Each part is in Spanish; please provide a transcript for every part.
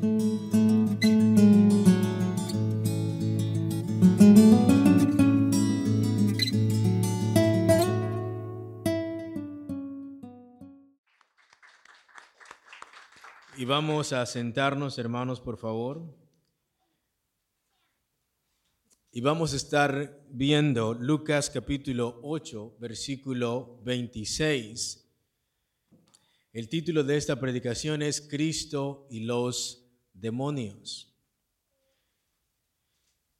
Y vamos a sentarnos, hermanos, por favor. Y vamos a estar viendo Lucas capítulo 8, versículo 26. El título de esta predicación es Cristo y los demonios.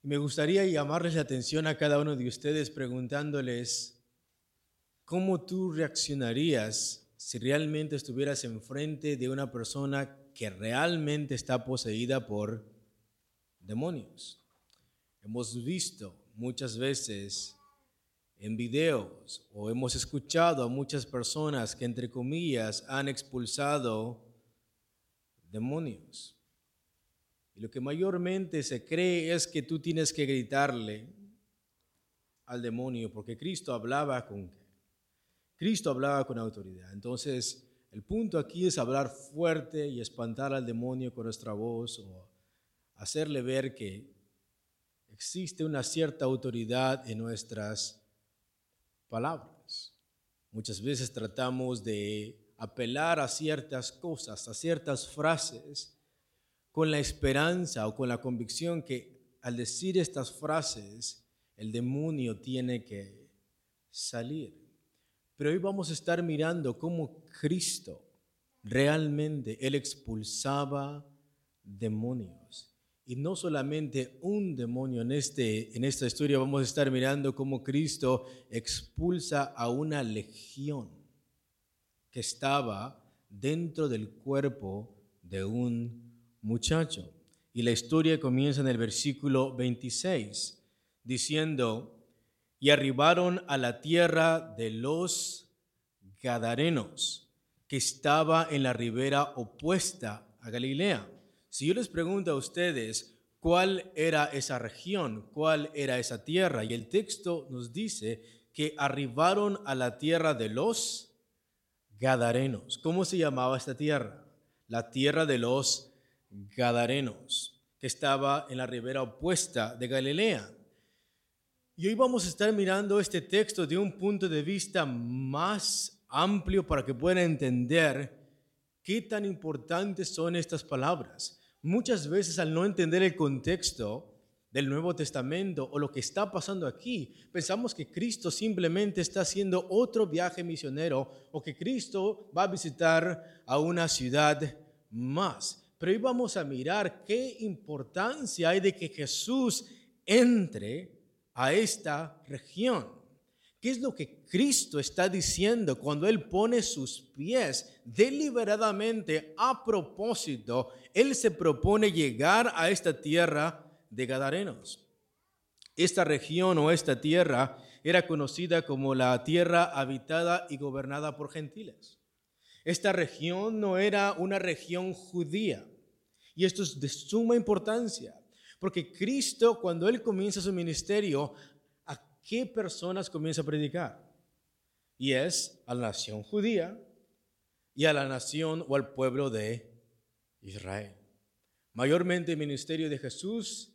Me gustaría llamarles la atención a cada uno de ustedes preguntándoles, ¿cómo tú reaccionarías si realmente estuvieras enfrente de una persona que realmente está poseída por demonios? Hemos visto muchas veces en videos o hemos escuchado a muchas personas que entre comillas han expulsado demonios. Lo que mayormente se cree es que tú tienes que gritarle al demonio porque Cristo hablaba con Cristo hablaba con autoridad. Entonces, el punto aquí es hablar fuerte y espantar al demonio con nuestra voz o hacerle ver que existe una cierta autoridad en nuestras palabras. Muchas veces tratamos de apelar a ciertas cosas, a ciertas frases, con la esperanza o con la convicción que al decir estas frases, el demonio tiene que salir. Pero hoy vamos a estar mirando cómo Cristo realmente, Él expulsaba demonios. Y no solamente un demonio en, este, en esta historia, vamos a estar mirando cómo Cristo expulsa a una legión que estaba dentro del cuerpo de un muchacho. Y la historia comienza en el versículo 26, diciendo, y arribaron a la tierra de los Gadarenos, que estaba en la ribera opuesta a Galilea. Si yo les pregunto a ustedes cuál era esa región, cuál era esa tierra, y el texto nos dice que arribaron a la tierra de los Gadarenos. ¿Cómo se llamaba esta tierra? La tierra de los Gadarenos, que estaba en la ribera opuesta de Galilea. Y hoy vamos a estar mirando este texto de un punto de vista más amplio para que puedan entender qué tan importantes son estas palabras. Muchas veces al no entender el contexto del Nuevo Testamento o lo que está pasando aquí, pensamos que Cristo simplemente está haciendo otro viaje misionero o que Cristo va a visitar a una ciudad más. Pero hoy vamos a mirar qué importancia hay de que Jesús entre a esta región. ¿Qué es lo que Cristo está diciendo cuando Él pone sus pies deliberadamente a propósito? Él se propone llegar a esta tierra de Gadarenos. Esta región o esta tierra era conocida como la tierra habitada y gobernada por gentiles. Esta región no era una región judía. Y esto es de suma importancia, porque Cristo, cuando Él comienza su ministerio, qué personas comienza a predicar. Y es a la nación judía y a la nación o al pueblo de Israel. Mayormente el ministerio de Jesús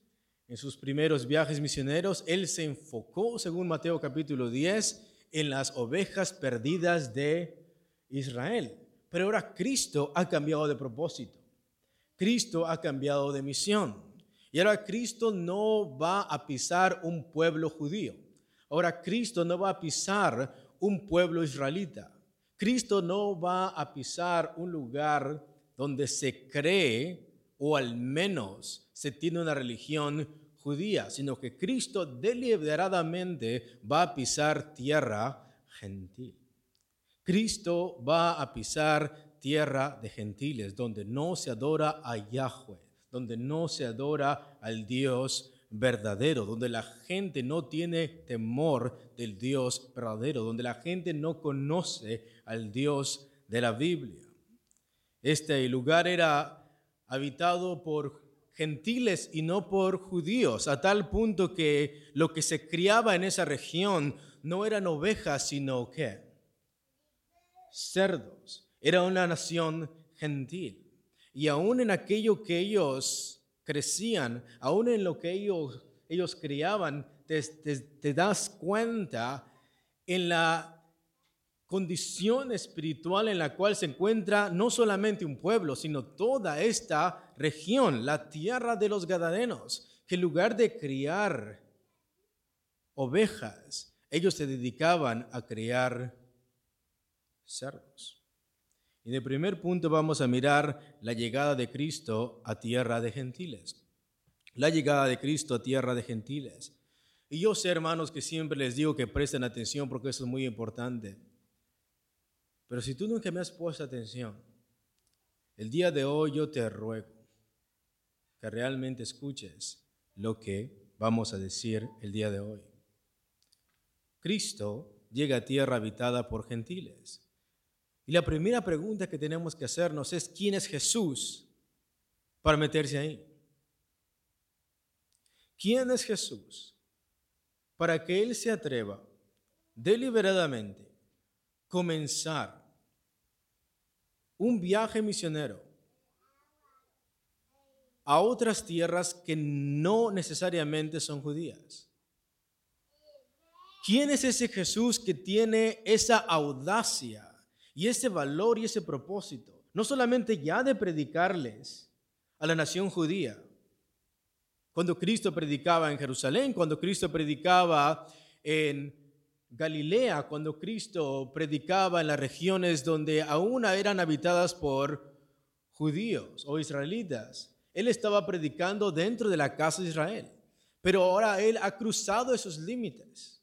en sus primeros viajes misioneros, él se enfocó, según Mateo capítulo 10, en las ovejas perdidas de Israel. Pero ahora Cristo ha cambiado de propósito. Cristo ha cambiado de misión. Y ahora Cristo no va a pisar un pueblo judío. Ahora Cristo no va a pisar un pueblo israelita. Cristo no va a pisar un lugar donde se cree o al menos se tiene una religión judía, sino que Cristo deliberadamente va a pisar tierra gentil. Cristo va a pisar tierra de gentiles, donde no se adora a Yahweh, donde no se adora al Dios verdadero, donde la gente no tiene temor del Dios verdadero, donde la gente no conoce al Dios de la Biblia. Este lugar era habitado por gentiles y no por judíos, a tal punto que lo que se criaba en esa región no eran ovejas, sino que cerdos. Era una nación gentil. y aún en aquello que ellos crecían, aún en lo que ellos, ellos criaban, te, te das cuenta en la condición espiritual en la cual se encuentra no solamente un pueblo, sino toda esta región, la tierra de los Gadarenos, que en lugar de criar ovejas, ellos se dedicaban a criar cerdos. Y de primer punto vamos a mirar la llegada de Cristo a tierra de gentiles. La llegada de Cristo a tierra de gentiles. Y yo sé, hermanos, que siempre les digo que presten atención porque eso es muy importante. Pero si tú nunca me has puesto atención, el día de hoy yo te ruego que realmente escuches lo que vamos a decir el día de hoy. Cristo llega a tierra habitada por gentiles. Y la primera pregunta que tenemos que hacernos es, ¿quién es Jesús para meterse ahí? ¿Quién es Jesús para que Él se atreva deliberadamente comenzar un viaje misionero a otras tierras que no necesariamente son judías. ¿Quién es ese Jesús que tiene esa audacia y ese valor y ese propósito? No solamente ya de predicarles a la nación judía. Cuando Cristo predicaba en Jerusalén, cuando Cristo predicaba en Galilea, cuando Cristo predicaba en las regiones donde aún eran habitadas por judíos o israelitas. Él estaba predicando dentro de la casa de Israel, pero ahora Él ha cruzado esos límites.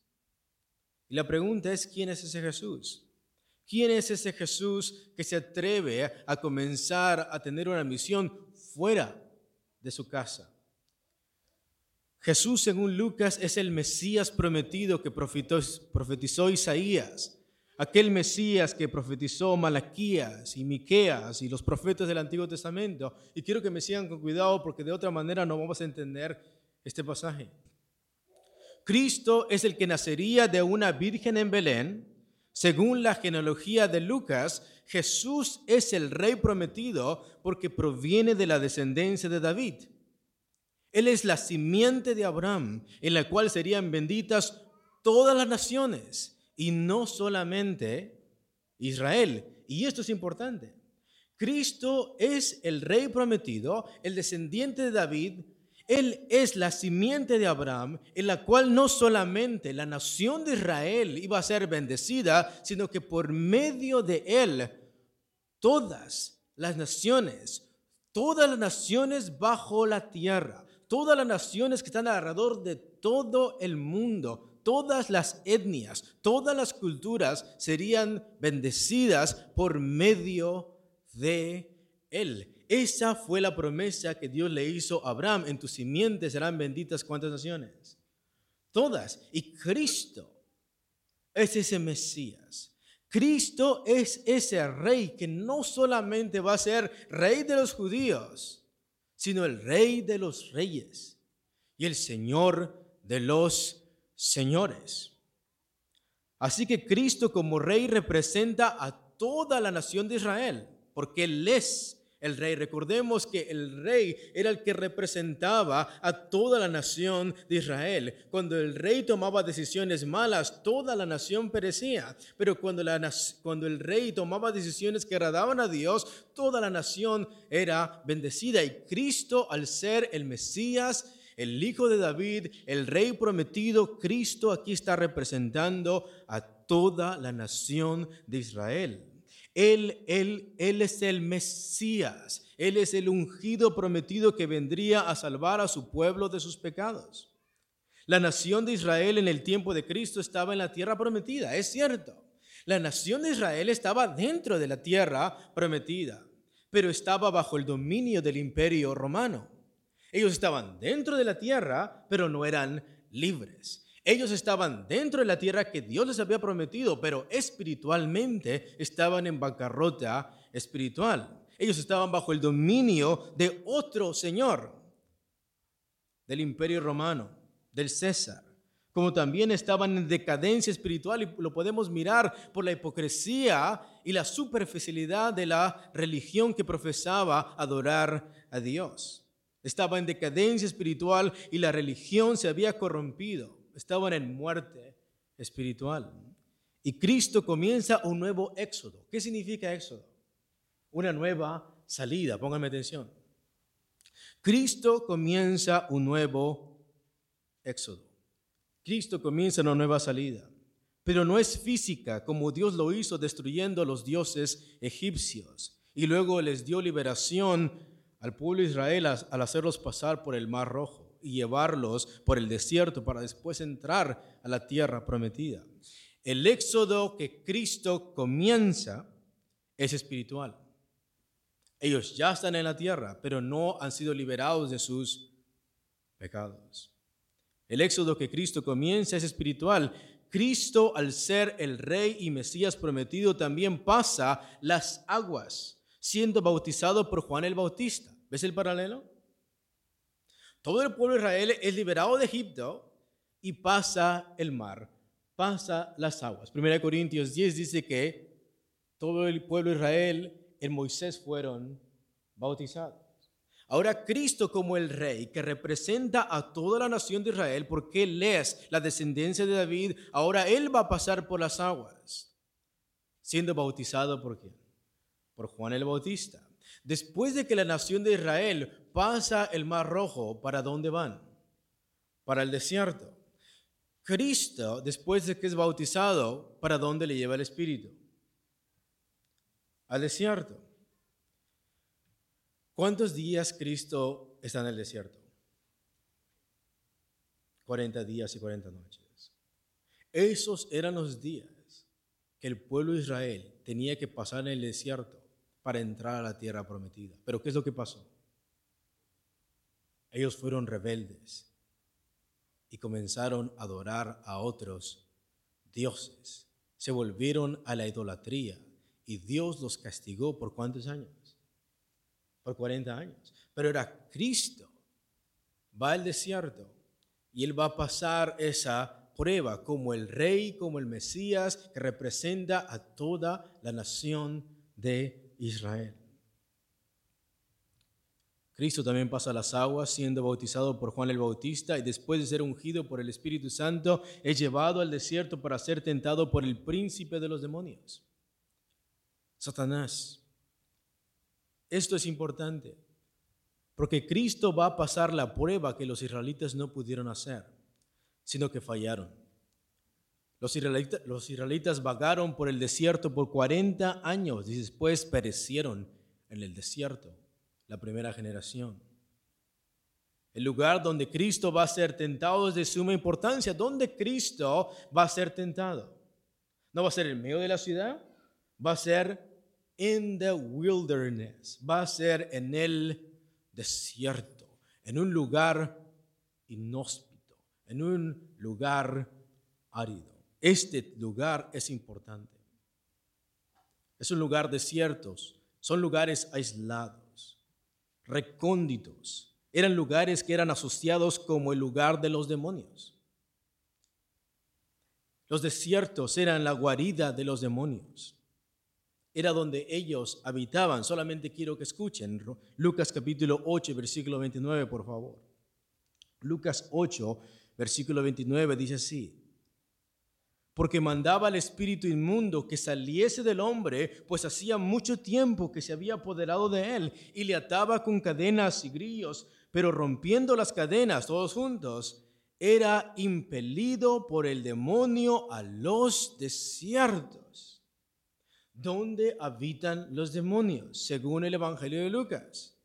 Y la pregunta es, ¿quién es ese Jesús? ¿Quién es ese Jesús que se atreve a comenzar a tener una misión fuera de su casa? Jesús, según Lucas, es el Mesías prometido que profetizó Isaías, aquel Mesías que profetizó Malaquías y Miqueas y los profetas del Antiguo Testamento. Y quiero que me sigan con cuidado porque de otra manera no vamos a entender este pasaje. Cristo es el que nacería de una virgen en Belén. Según la genealogía de Lucas, Jesús es el rey prometido porque proviene de la descendencia de David. Él es la simiente de Abraham, en la cual serían benditas todas las naciones y no solamente Israel. Y esto es importante. Cristo es el rey prometido, el descendiente de David. Él es la simiente de Abraham, en la cual no solamente la nación de Israel iba a ser bendecida, sino que por medio de él todas las naciones, todas las naciones bajo la tierra, todas las naciones que están alrededor de todo el mundo, todas las etnias, todas las culturas serían bendecidas por medio de él. Esa fue la promesa que Dios le hizo a Abraham. En tu simiente serán benditas cuántas naciones? Todas. Y Cristo es ese Mesías. Cristo es ese rey que no solamente va a ser rey de los judíos, sino el rey de los reyes y el señor de los señores. Así que Cristo como rey representa a toda la nación de Israel, porque Él es el rey. Recordemos que el rey era el que representaba a toda la nación de Israel. Cuando el rey tomaba decisiones malas, toda la nación perecía. Pero cuando, el rey tomaba decisiones que agradaban a Dios, toda la nación era bendecida. Y Cristo, al ser el Mesías, el hijo de David, el rey prometido, Cristo aquí está representando a toda la nación de Israel. Él, él, él es el Mesías. Él es el ungido prometido que vendría a salvar a su pueblo de sus pecados. La nación de Israel en el tiempo de Cristo estaba en la tierra prometida, es cierto. La nación de Israel estaba dentro de la tierra prometida, pero estaba bajo el dominio del imperio romano. Ellos estaban dentro de la tierra, pero no eran libres. Ellos estaban dentro de la tierra que Dios les había prometido, pero espiritualmente estaban en bancarrota espiritual. Ellos estaban bajo el dominio de otro Señor, del imperio romano, del César. como también estaban en decadencia espiritual y lo podemos mirar por la hipocresía y la superficialidad de la religión que profesaba adorar a Dios. Estaba en decadencia espiritual y la religión se había corrompido. Estaban en muerte espiritual. Y Cristo comienza un nuevo éxodo. ¿Qué significa éxodo? Una nueva salida, pónganme atención. Cristo comienza un nuevo éxodo. Cristo comienza una nueva salida, pero no es física como Dios lo hizo destruyendo a los dioses egipcios y luego les dio liberación al pueblo de Israel al hacerlos pasar por el Mar Rojo y llevarlos por el desierto para después entrar a la tierra prometida. El éxodo que Cristo comienza es espiritual. Ellos ya están en la tierra, pero no han sido liberados de sus pecados. El éxodo que Cristo comienza es espiritual. Cristo, al ser el rey y Mesías prometido, también pasa las aguas, siendo bautizado por Juan el Bautista. ¿Ves el paralelo? Todo el pueblo de Israel es liberado de Egipto y pasa el mar, pasa las aguas. 1 Corintios 10 dice que todo el pueblo de Israel en Moisés fueron bautizados. Ahora Cristo como el rey que representa a toda la nación de Israel, porque Él es la descendencia de David, ahora Él va a pasar por las aguas, siendo bautizado por quién? Por Juan el Bautista. Después de que la nación de Israel pasa el mar rojo, ¿para dónde van? Para el desierto. Cristo, después de que es bautizado, ¿para dónde le lleva el Espíritu? al desierto. ¿Cuántos días Cristo está en el desierto? 40 días y 40 noches. Esos eran los días que el pueblo de Israel tenía que pasar en el desierto para entrar a la tierra prometida. Pero ¿qué es lo que pasó? Ellos fueron rebeldes y comenzaron a adorar a otros dioses. Se volvieron a la idolatría y Dios los castigó por cuántos años? Por 40 años. Pero era Cristo. Va al desierto y él va a pasar esa prueba como el rey, como el Mesías que representa a toda la nación de Israel. Cristo también pasa las aguas siendo bautizado por Juan el Bautista y después de ser ungido por el Espíritu Santo es llevado al desierto para ser tentado por el príncipe de los demonios. Satanás. Esto es importante, porque Cristo va a pasar la prueba que los israelitas no pudieron hacer, sino que fallaron. Los israelitas, vagaron por el desierto por 40 años y después perecieron en el desierto, la primera generación. El lugar donde Cristo va a ser tentado es de suma importancia. ¿Dónde Cristo va a ser tentado? No va a ser en medio de la ciudad, va a ser in the wilderness, va a ser en el desierto, en un lugar inhóspito, en un lugar árido. Este lugar es importante. Es un lugar desierto, son lugares aislados, recónditos. Eran lugares que eran asociados como el lugar de los demonios. Los desiertos eran la guarida de los demonios era donde ellos habitaban. Solamente quiero que escuchen Lucas capítulo 8, versículo 29, por favor. Lucas 8, versículo 29 dice así. Porque mandaba al espíritu inmundo que saliese del hombre, pues hacía mucho tiempo que se había apoderado de él, y le ataba con cadenas y grillos, pero rompiendo las cadenas todos juntos, era impelido por el demonio a los desiertos ¿Dónde habitan los demonios? Según el Evangelio de Lucas.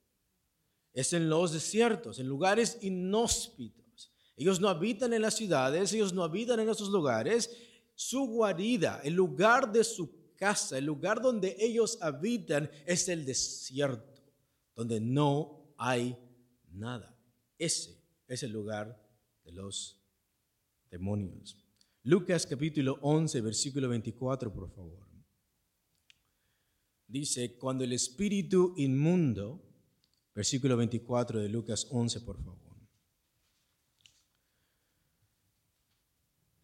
Es en los desiertos, en lugares inhóspitos. Ellos no habitan en las ciudades, ellos no habitan en esos lugares. Su guarida, el lugar de su casa, el lugar donde ellos habitan es el desierto, donde no hay nada. Ese es el lugar de los demonios. Lucas capítulo 11, versículo 24, por favor dice, cuando el espíritu inmundo, versículo 24 de Lucas 11, por favor.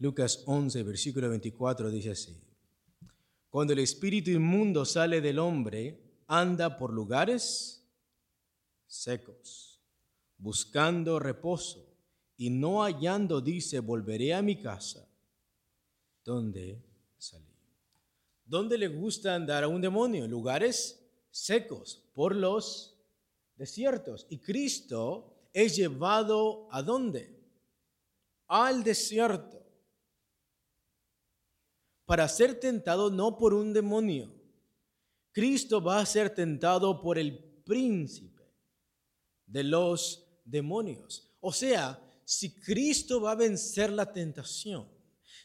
Lucas 11, versículo 24 dice así. Cuando el espíritu inmundo sale del hombre, anda por lugares secos, buscando reposo, y no hallando, dice, volveré a mi casa, donde salí. ¿Dónde le gusta andar a un demonio? Lugares secos, por los desiertos. Y Cristo es llevado a dónde? Al desierto. Para ser tentado no por un demonio. Cristo va a ser tentado por el príncipe de los demonios. O sea, si Cristo va a vencer la tentación,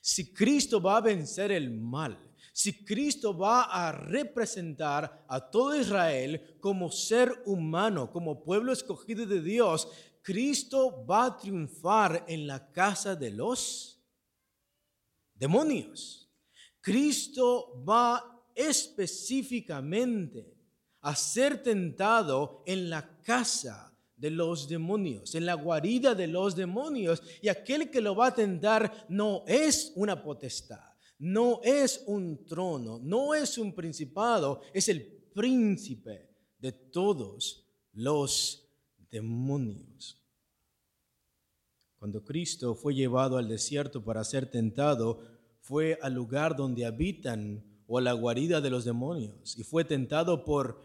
si Cristo va a vencer el mal, si Cristo va a representar a todo Israel como ser humano, como pueblo escogido de Dios, Cristo va a triunfar en la casa de los demonios. Cristo va específicamente a ser tentado en la casa de los demonios, en la guarida de los demonios. Y aquel que lo va a tentar no es una potestad no es un trono, no es un principado, es el príncipe de todos los demonios. Cuando Cristo fue llevado al desierto para ser tentado, fue al lugar donde habitan o a la guarida de los demonios y fue tentado por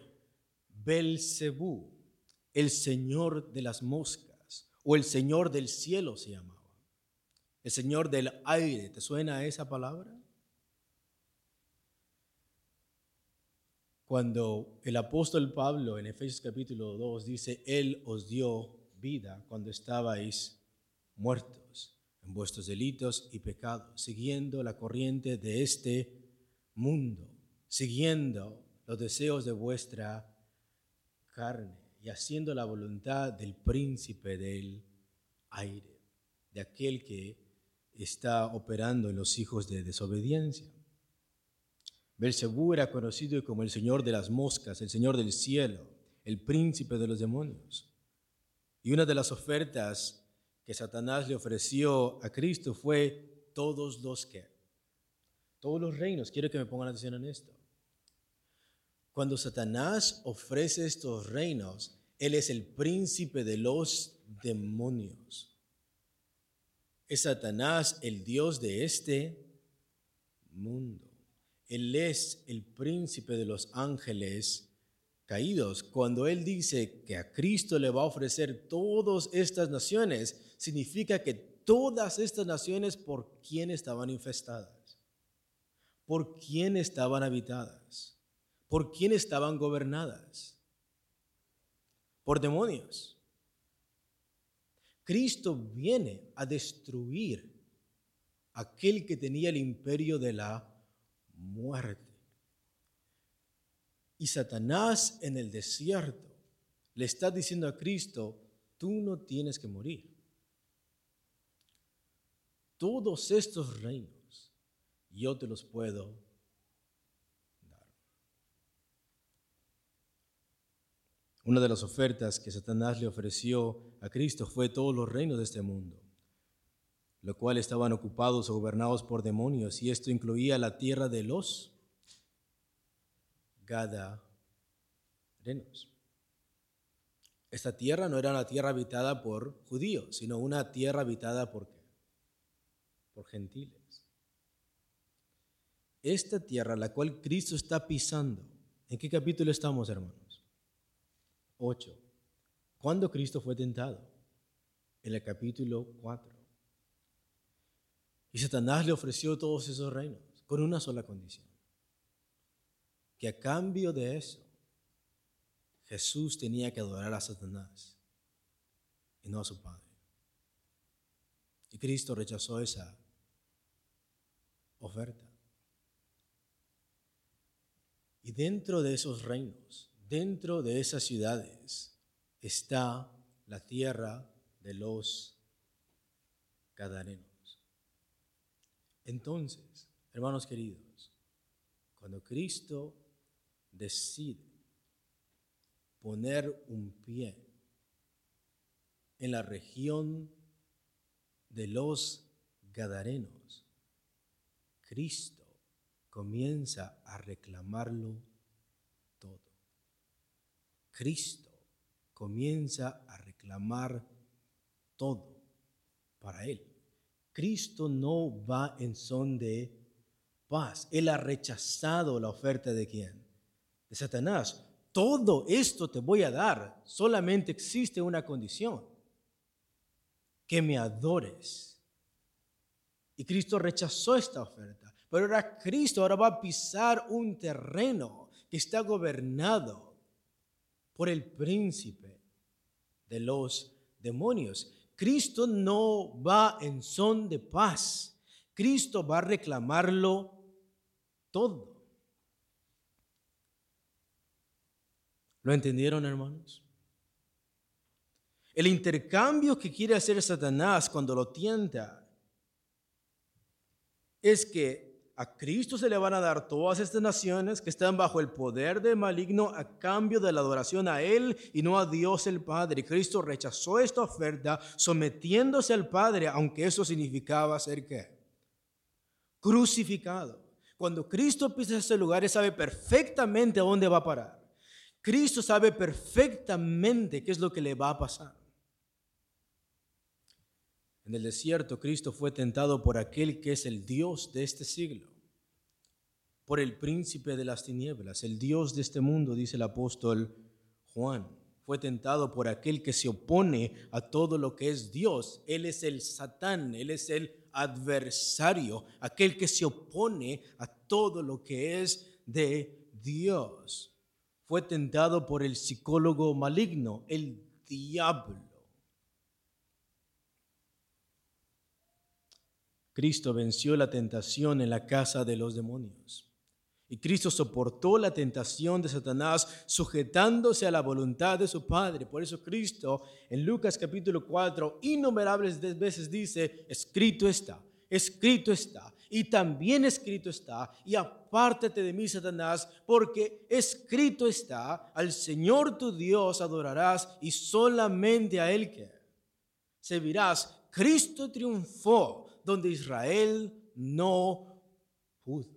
Belcebú, el señor de las moscas o el señor del cielo se llamaba. El señor del aire, ¿te suena esa palabra? Cuando el apóstol Pablo en Efesios capítulo 2 dice, Él os dio vida cuando estabais muertos en vuestros delitos y pecados, siguiendo la corriente de este mundo, siguiendo los deseos de vuestra carne y haciendo la voluntad del príncipe del aire, de aquel que está operando en los hijos de desobediencia. Belcebú era conocido como el señor de las moscas, el señor del cielo, el príncipe de los demonios. Y una de las ofertas que Satanás le ofreció a Cristo fue todos los que, todos los reinos. Quiero que me pongan atención en esto. Cuando Satanás ofrece estos reinos, él es el príncipe de los demonios. Es Satanás el Dios de este mundo. Él es el príncipe de los ángeles caídos. Cuando Él dice que a Cristo le va a ofrecer todas estas naciones, significa que todas estas naciones por quién estaban infestadas, por quién estaban habitadas, por quién estaban gobernadas, por demonios. Cristo viene a destruir aquel que tenía el imperio de la muerte. Y Satanás en el desierto le está diciendo a Cristo, tú no tienes que morir. Todos estos reinos yo te los puedo dar. Una de las ofertas que Satanás le ofreció a Cristo fue todos los reinos de este mundo lo cual estaban ocupados o gobernados por demonios, y esto incluía la tierra de los Gadarenos. Esta tierra no era una tierra habitada por judíos, sino una tierra habitada por qué? Por gentiles. Esta tierra, la cual Cristo está pisando, ¿en qué capítulo estamos, hermanos? 8. ¿Cuándo Cristo fue tentado? En el capítulo 4. Y Satanás le ofreció todos esos reinos con una sola condición. Que a cambio de eso, Jesús tenía que adorar a Satanás y no a su Padre. Y Cristo rechazó esa oferta. Y dentro de esos reinos, dentro de esas ciudades, está la tierra de los Gadarenos. Entonces, hermanos queridos, cuando Cristo decide poner un pie en la región de los Gadarenos, Cristo comienza a reclamarlo todo. Cristo comienza a reclamar todo para Él. Cristo no va en son de paz. Él ha rechazado la oferta de quién? De Satanás. Todo esto te voy a dar. Solamente existe una condición. Que me adores. Y Cristo rechazó esta oferta. Pero ahora Cristo ahora va a pisar un terreno que está gobernado por el príncipe de los demonios. Cristo no va en son de paz. Cristo va a reclamarlo todo. ¿Lo entendieron, hermanos? El intercambio que quiere hacer Satanás cuando lo tienta es que a Cristo se le van a dar todas estas naciones que están bajo el poder del maligno a cambio de la adoración a Él y no a Dios el Padre. Cristo rechazó esta oferta sometiéndose al Padre, aunque eso significaba ser qué? Crucificado. Cuando Cristo pisa ese lugar, Él sabe perfectamente a dónde va a parar. Cristo sabe perfectamente qué es lo que le va a pasar. En el desierto Cristo fue tentado por aquel que es el Dios de este siglo, por el príncipe de las tinieblas, el Dios de este mundo, dice el apóstol Juan. Fue tentado por aquel que se opone a todo lo que es Dios. Él es el Satán, él es el adversario, aquel que se opone a todo lo que es de Dios. Fue tentado por el psicólogo maligno, el diablo Cristo venció la tentación en la casa de los demonios. Y Cristo soportó la tentación de Satanás sujetándose a la voluntad de su Padre. Por eso Cristo en Lucas capítulo 4 innumerables veces dice, escrito está, escrito está, y también escrito está, y apártate de mí, Satanás, porque escrito está, al Señor tu Dios adorarás y solamente a Él que servirás. Cristo triunfó donde Israel no pudo.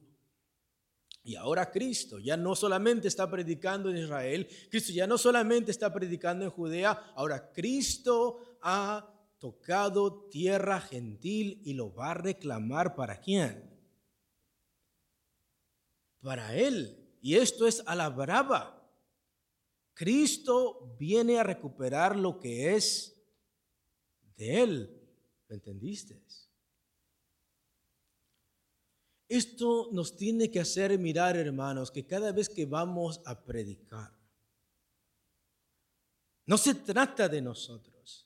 Y ahora Cristo ya no solamente está predicando en Israel, Cristo ya no solamente está predicando en Judea, ahora Cristo ha tocado tierra gentil y lo va a reclamar para quién? Para él. Y esto es a la brava. Cristo viene a recuperar lo que es de él. ¿Lo entendiste? Esto nos tiene que hacer mirar, hermanos, que cada vez que vamos a predicar, no se trata de nosotros.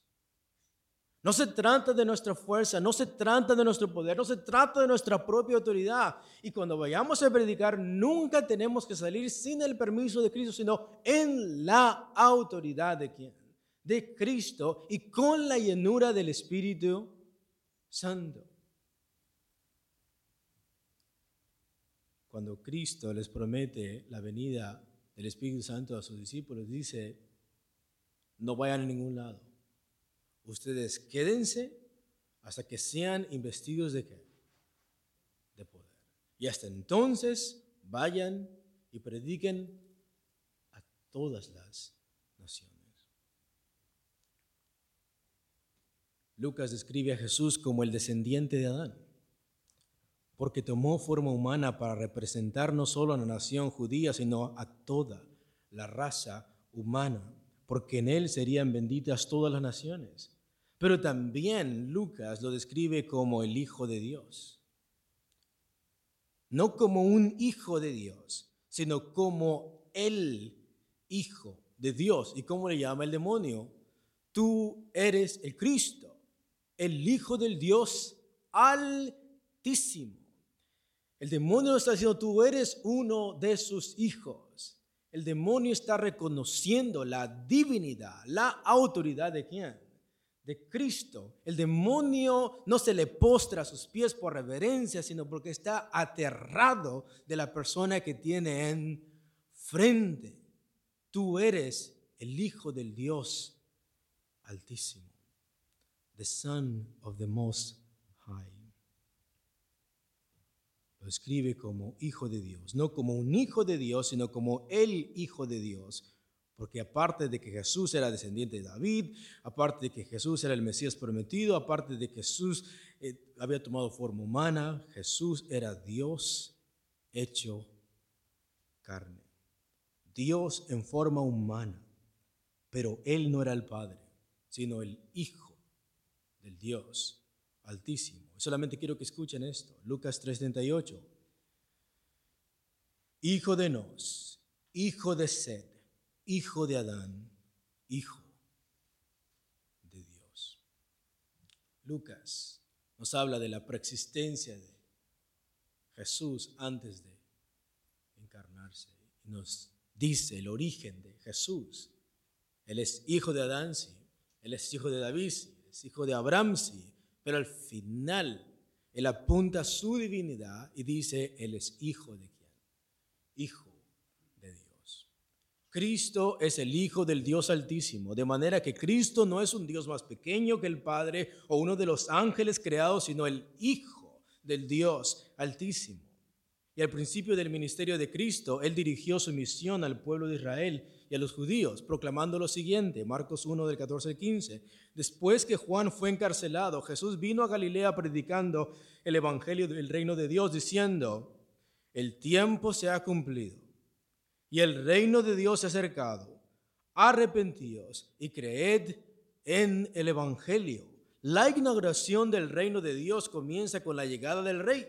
No se trata de nuestra fuerza, no se trata de nuestro poder, no se trata de nuestra propia autoridad. Y cuando vayamos a predicar, nunca tenemos que salir sin el permiso de Cristo, sino en la autoridad de? De Cristo y con la llenura del Espíritu Santo. cuando Cristo les promete la venida del Espíritu Santo a sus discípulos, dice, no vayan a ningún lado. Ustedes quédense hasta que sean investidos de qué? De poder. Y hasta entonces vayan y prediquen a todas las naciones. Lucas describe a Jesús como el descendiente de Adán porque tomó forma humana para representar no solo a la nación judía, sino a toda la raza humana, porque en él serían benditas todas las naciones. Pero también Lucas lo describe como el Hijo de Dios. No como un Hijo de Dios, sino como el Hijo de Dios. ¿Y cómo le llama el demonio? Tú eres el Cristo, el Hijo del Dios altísimo. El demonio está diciendo, tú eres uno de sus hijos. El demonio está reconociendo la divinidad, la autoridad de quién? De Cristo. El demonio no se le postra a sus pies por reverencia, sino porque está aterrado de la persona que tiene en frente. Tú eres el Hijo del Dios Altísimo, the Son of the Most High. Lo escribe como hijo de Dios, no como un hijo de Dios, sino como el hijo de Dios. Porque aparte de que Jesús era descendiente de David, aparte de que Jesús era el Mesías prometido, aparte de que Jesús eh, había tomado forma humana, Jesús era Dios hecho carne. Dios en forma humana, pero Él no era el Padre, sino el Hijo del Dios Altísimo. Solamente quiero que escuchen esto. Lucas 3:38. Hijo de Nos, hijo de Sed, hijo de Adán, hijo de Dios. Lucas nos habla de la preexistencia de Jesús antes de encarnarse y nos dice el origen de Jesús. Él es hijo de Adán, sí. Él es hijo de David, sí. Es hijo de Abraham, sí. Pero al final, Él apunta su divinidad y dice, Él es hijo de quién? Hijo de Dios. Cristo es el Hijo del Dios Altísimo, de manera que Cristo no es un Dios más pequeño que el Padre o uno de los ángeles creados, sino el Hijo del Dios Altísimo. Y al principio del ministerio de Cristo, Él dirigió su misión al pueblo de Israel y a los judíos, proclamando lo siguiente, Marcos 1 del 14 al 15. Después que Juan fue encarcelado, Jesús vino a Galilea predicando el Evangelio del reino de Dios, diciendo, el tiempo se ha cumplido y el reino de Dios se ha acercado. Arrepentíos y creed en el Evangelio. La inauguración del reino de Dios comienza con la llegada del rey.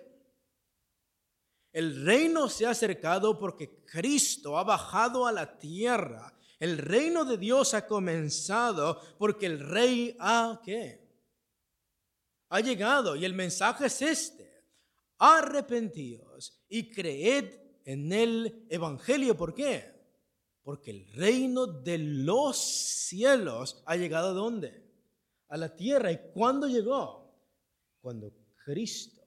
El reino se ha acercado porque Cristo ha bajado a la tierra. El reino de Dios ha comenzado porque el rey ha ¿qué? Ha llegado y el mensaje es este. Arrepentíos y creed en el evangelio. ¿Por qué? Porque el reino de los cielos ha llegado a dónde? A la tierra. ¿Y cuándo llegó? Cuando Cristo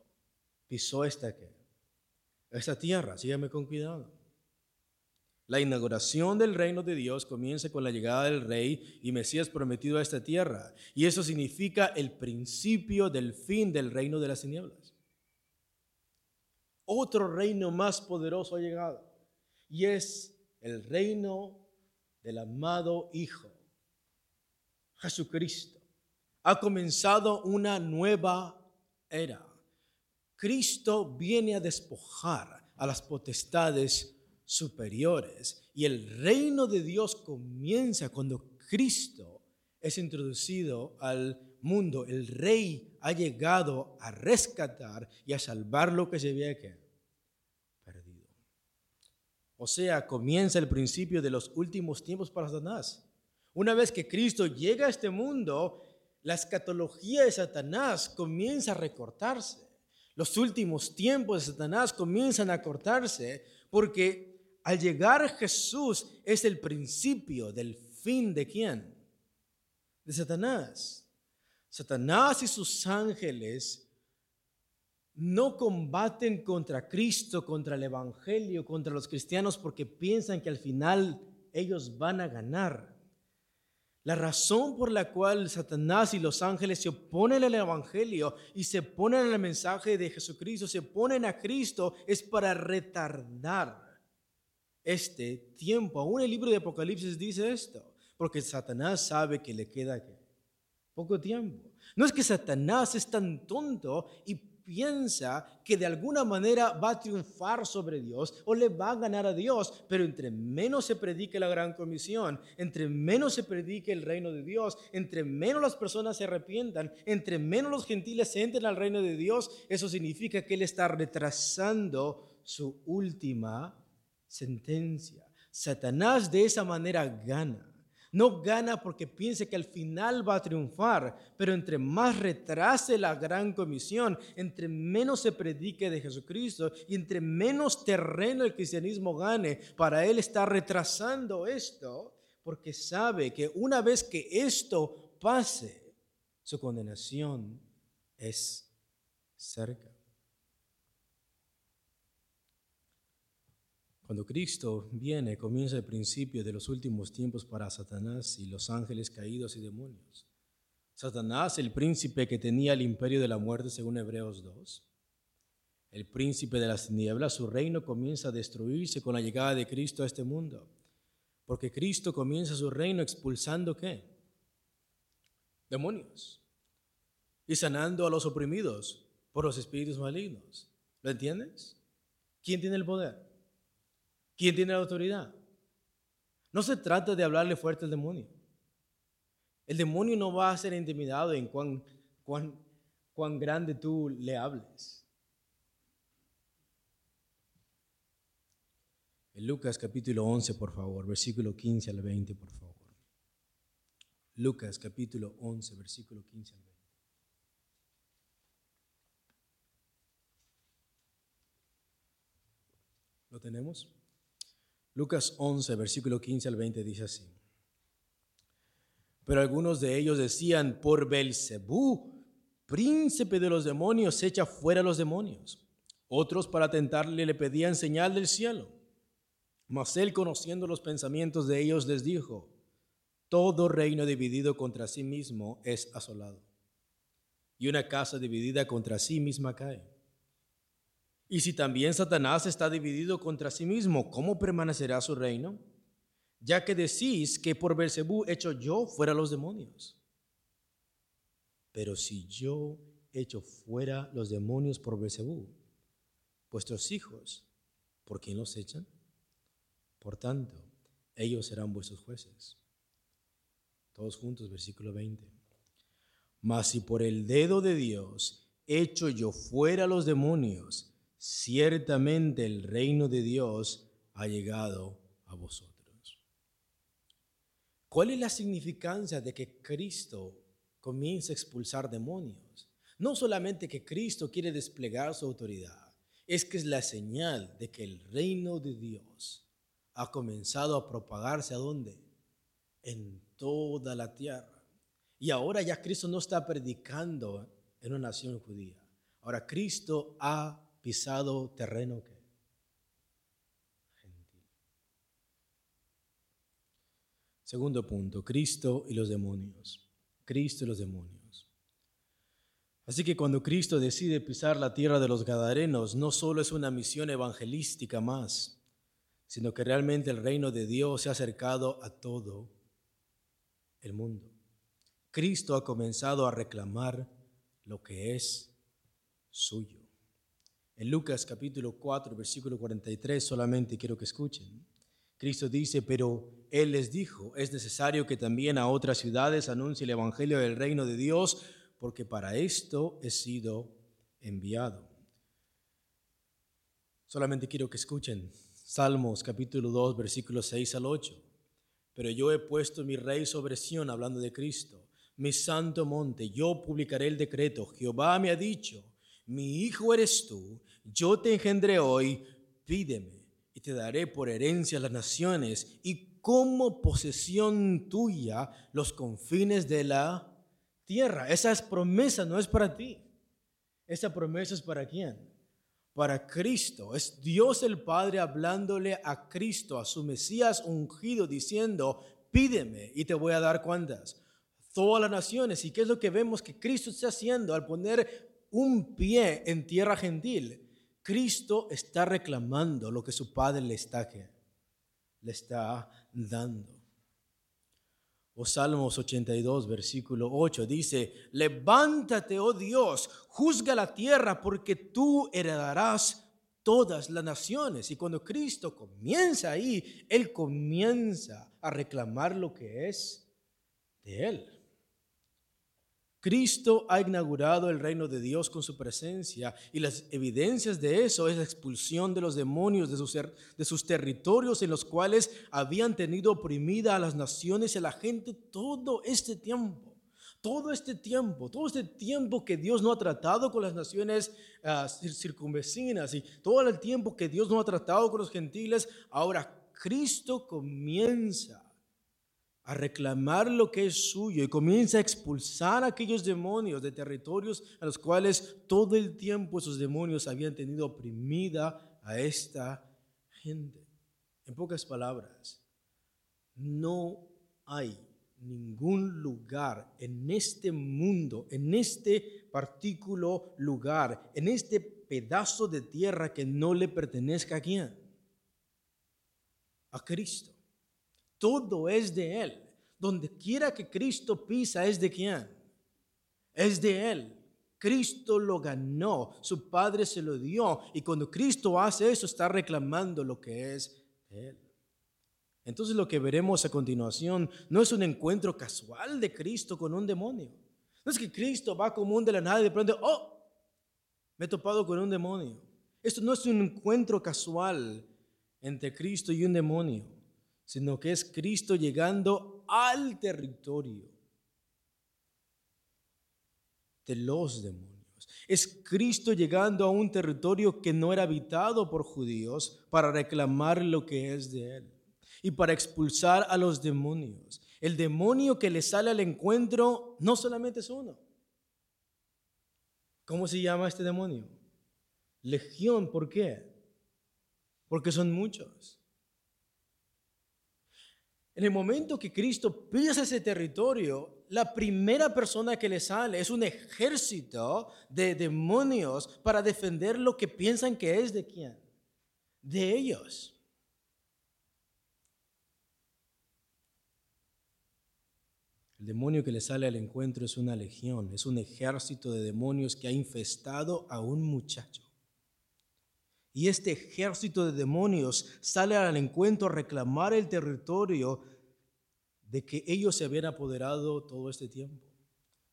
pisó esta ¿qué? Esta tierra. Síganme con cuidado. La inauguración del reino de Dios comienza con la llegada del rey y Mesías prometido a esta tierra. Y eso significa el principio del fin del reino de las tinieblas. Otro reino más poderoso ha llegado y es el reino del amado Hijo, Jesucristo. Ha comenzado una nueva era. Cristo viene a despojar a las potestades superiores y el reino de Dios comienza cuando Cristo es introducido al mundo. El rey ha llegado a rescatar y a salvar lo que se había perdido. O sea, comienza el principio de los últimos tiempos para Satanás. Una vez que Cristo llega a este mundo, la escatología de Satanás comienza a recortarse. Los últimos tiempos de Satanás comienzan a cortarse porque al llegar Jesús es el principio del fin de quién? De Satanás. Satanás y sus ángeles no combaten contra Cristo, contra el Evangelio, contra los cristianos porque piensan que al final ellos van a ganar. La razón por la cual Satanás y los ángeles se oponen al Evangelio y se ponen al mensaje de Jesucristo, se oponen a Cristo, es para retardar este tiempo. Aún el libro de Apocalipsis dice esto, porque Satanás sabe que le queda poco tiempo. No es que Satanás es tan tonto y piensa que de alguna manera va a triunfar sobre Dios o le va a ganar a Dios, pero entre menos se predique la gran comisión, entre menos se predique el reino de Dios, entre menos las personas se arrepientan, entre menos los gentiles entren al reino de Dios, eso significa que Él está retrasando su última sentencia. Satanás de esa manera gana. No gana porque piense que al final va a triunfar, pero entre más retrase la gran comisión, entre menos se predique de Jesucristo y entre menos terreno el cristianismo gane, para él está retrasando esto porque sabe que una vez que esto pase, su condenación es cerca. Cuando Cristo viene, comienza el principio de los últimos tiempos para Satanás y los ángeles caídos y demonios. Satanás, el príncipe que tenía el imperio de la muerte según Hebreos 2. el príncipe de las tinieblas, su reino comienza a destruirse con la llegada de Cristo a este mundo. Porque Cristo comienza su reino expulsando qué? Demonios. Y sanando a los oprimidos por los espíritus malignos. ¿Lo entiendes? ¿Quién tiene el poder? ¿Quién tiene la autoridad? No se trata de hablarle fuerte al demonio. El demonio no va a ser intimidado en cuán, cuán, cuán grande tú le hables. En Lucas capítulo 11, por favor, versículo 15 al 20, por favor. Lucas capítulo 11, versículo 15 al 20. ¿Lo tenemos? Lucas 11, versículo 15 al 20 dice así. Pero algunos de ellos decían, por Belcebú, príncipe de los demonios, echa fuera los demonios. Otros para tentarle le pedían señal del cielo. Mas él, conociendo los pensamientos de ellos, les dijo, todo reino dividido contra sí mismo es asolado, y una casa dividida contra sí misma cae. Y si también Satanás está dividido contra sí mismo, ¿cómo permanecerá su reino? Ya que decís que por Belcebú hecho yo fuera los demonios. Pero si yo echo fuera los demonios por Belcebú, vuestros hijos, ¿por quién los echan? Por tanto, ellos serán vuestros jueces. Todos juntos, versículo 20. Mas si por el dedo de Dios echo yo fuera los demonios, ciertamente el reino de Dios ha llegado a vosotros. ¿Cuál es la significancia de que Cristo comience a expulsar demonios? No solamente que Cristo quiere desplegar su autoridad, es que es la señal de que el reino de Dios ha comenzado a propagarse a dónde? En toda la tierra. Y ahora ya Cristo no está predicando en una nación judía. Ahora Cristo ha pisado terreno que gentil. Segundo punto, Cristo y los demonios. Cristo y los demonios. Así que cuando Cristo decide pisar la tierra de los Gadarenos, no solo es una misión evangelística más, sino que realmente el reino de Dios se ha acercado a todo el mundo. Cristo ha comenzado a reclamar lo que es suyo. En Lucas capítulo 4, versículo 43, solamente quiero que escuchen. Cristo dice, pero Él les dijo, es necesario que también a otras ciudades anuncie el Evangelio del reino de Dios, porque para esto he sido enviado. Solamente quiero que escuchen Salmos capítulo 2, versículos 6 al 8. Pero yo he puesto mi rey sobre Sión, hablando de Cristo, mi santo monte, yo publicaré el decreto. Jehová me ha dicho, mi hijo eres tú, yo te engendré hoy, pídeme y te daré por herencia las naciones y como posesión tuya los confines de la tierra. Esa es promesa, no es para ti. Esa promesa es para quién? para Cristo. Es Dios el Padre hablándole a Cristo, a su Mesías ungido, diciendo, pídeme y te voy a dar cuantas. Todas las naciones. ¿Y qué es lo que vemos que Cristo está haciendo al poner un pie en tierra gentil? Cristo está reclamando lo que su Padre le está, le está dando. O Salmos 82, versículo 8 dice, levántate, oh Dios, juzga la tierra porque tú heredarás todas las naciones. Y cuando Cristo comienza ahí, Él comienza a reclamar lo que es de Él. Cristo ha inaugurado el reino de Dios con su presencia y las evidencias de eso es la expulsión de los demonios de sus, territorios en los cuales habían tenido oprimida a las naciones y a la gente todo este tiempo. Todo este tiempo, todo este tiempo que Dios no ha tratado con las naciones uh, circunvecinas y todo el tiempo que Dios no ha tratado con los gentiles, ahora Cristo comienza a reclamar lo que es suyo y comienza a expulsar a aquellos demonios de territorios a los cuales todo el tiempo esos demonios habían tenido oprimida a esta gente. En pocas palabras, no hay ningún lugar en este mundo, en este partículo lugar, en este pedazo de tierra que no le pertenezca a quién? A Cristo. Todo es de Él. Donde quiera que Cristo pisa es de quién? Es de Él. Cristo lo ganó, su Padre se lo dio y cuando Cristo hace eso está reclamando lo que es Él. Entonces lo que veremos a continuación no es un encuentro casual de Cristo con un demonio. No es que Cristo va común de la nada y de pronto, oh, me he topado con un demonio. Esto no es un encuentro casual entre Cristo y un demonio, sino que es Cristo llegando al territorio de los demonios. Es Cristo llegando a un territorio que no era habitado por judíos para reclamar lo que es de él y para expulsar a los demonios. El demonio que le sale al encuentro no solamente es uno. ¿Cómo se llama este demonio? Legión, ¿por qué? Porque son muchos. En el momento que Cristo pisa ese territorio, la primera persona que le sale es un ejército de demonios para defender lo que piensan que es de quién? De ellos. El demonio que le sale al encuentro es una legión, es un ejército de demonios que ha infestado a un muchacho. Y este ejército de demonios sale al encuentro a reclamar el territorio de que ellos se habían apoderado todo este tiempo.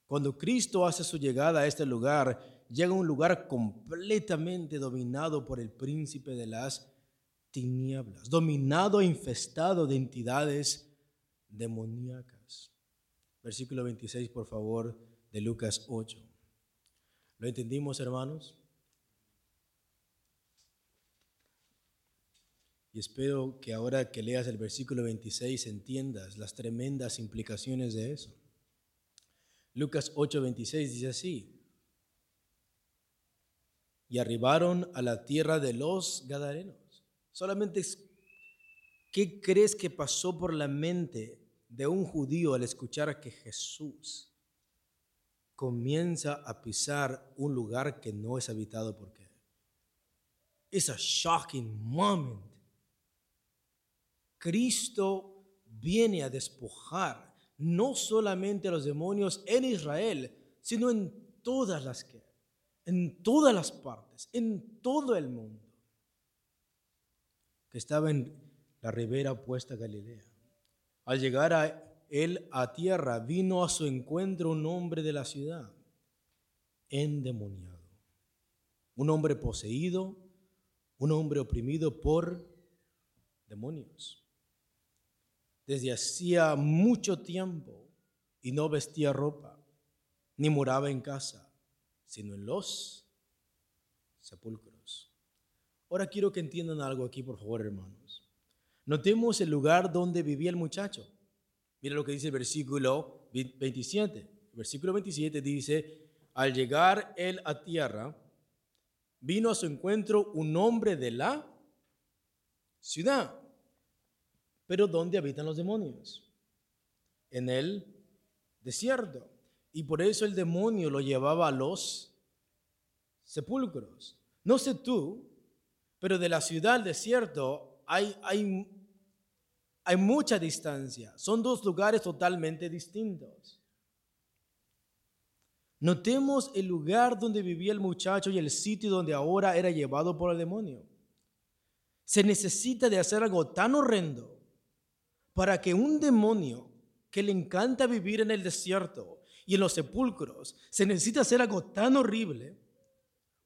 Cuando Cristo hace su llegada a este lugar, llega a un lugar completamente dominado por el príncipe de las tinieblas, dominado e infestado de entidades demoníacas. Versículo 26, por favor, de Lucas 8. ¿Lo entendimos, hermanos? Y espero que ahora que leas el versículo 26 entiendas las tremendas implicaciones de eso. Lucas 8:26 dice así, y arribaron a la tierra de los Gadarenos. Solamente, ¿qué crees que pasó por la mente de un judío al escuchar que Jesús comienza a pisar un lugar que no es habitado por qué? Es a shocking moment. Cristo viene a despojar no solamente a los demonios en Israel, sino en todas las que, en todas las partes, en todo el mundo, que estaba en la ribera opuesta a Galilea. Al llegar a él a tierra, vino a su encuentro un hombre de la ciudad, endemoniado, un hombre poseído, un hombre oprimido por demonios desde hacía mucho tiempo y no vestía ropa, ni moraba en casa, sino en los sepulcros. Ahora quiero que entiendan algo aquí, por favor, hermanos. Notemos el lugar donde vivía el muchacho. Mira lo que dice el versículo 27. El versículo 27 dice, al llegar él a tierra, vino a su encuentro un hombre de la ciudad pero ¿dónde habitan los demonios? En el desierto. Y por eso el demonio lo llevaba a los sepulcros. No sé tú, pero de la ciudad al desierto hay, hay, hay mucha distancia. Son dos lugares totalmente distintos. Notemos el lugar donde vivía el muchacho y el sitio donde ahora era llevado por el demonio. Se necesita de hacer algo tan horrendo para que un demonio que le encanta vivir en el desierto y en los sepulcros, se necesita hacer algo tan horrible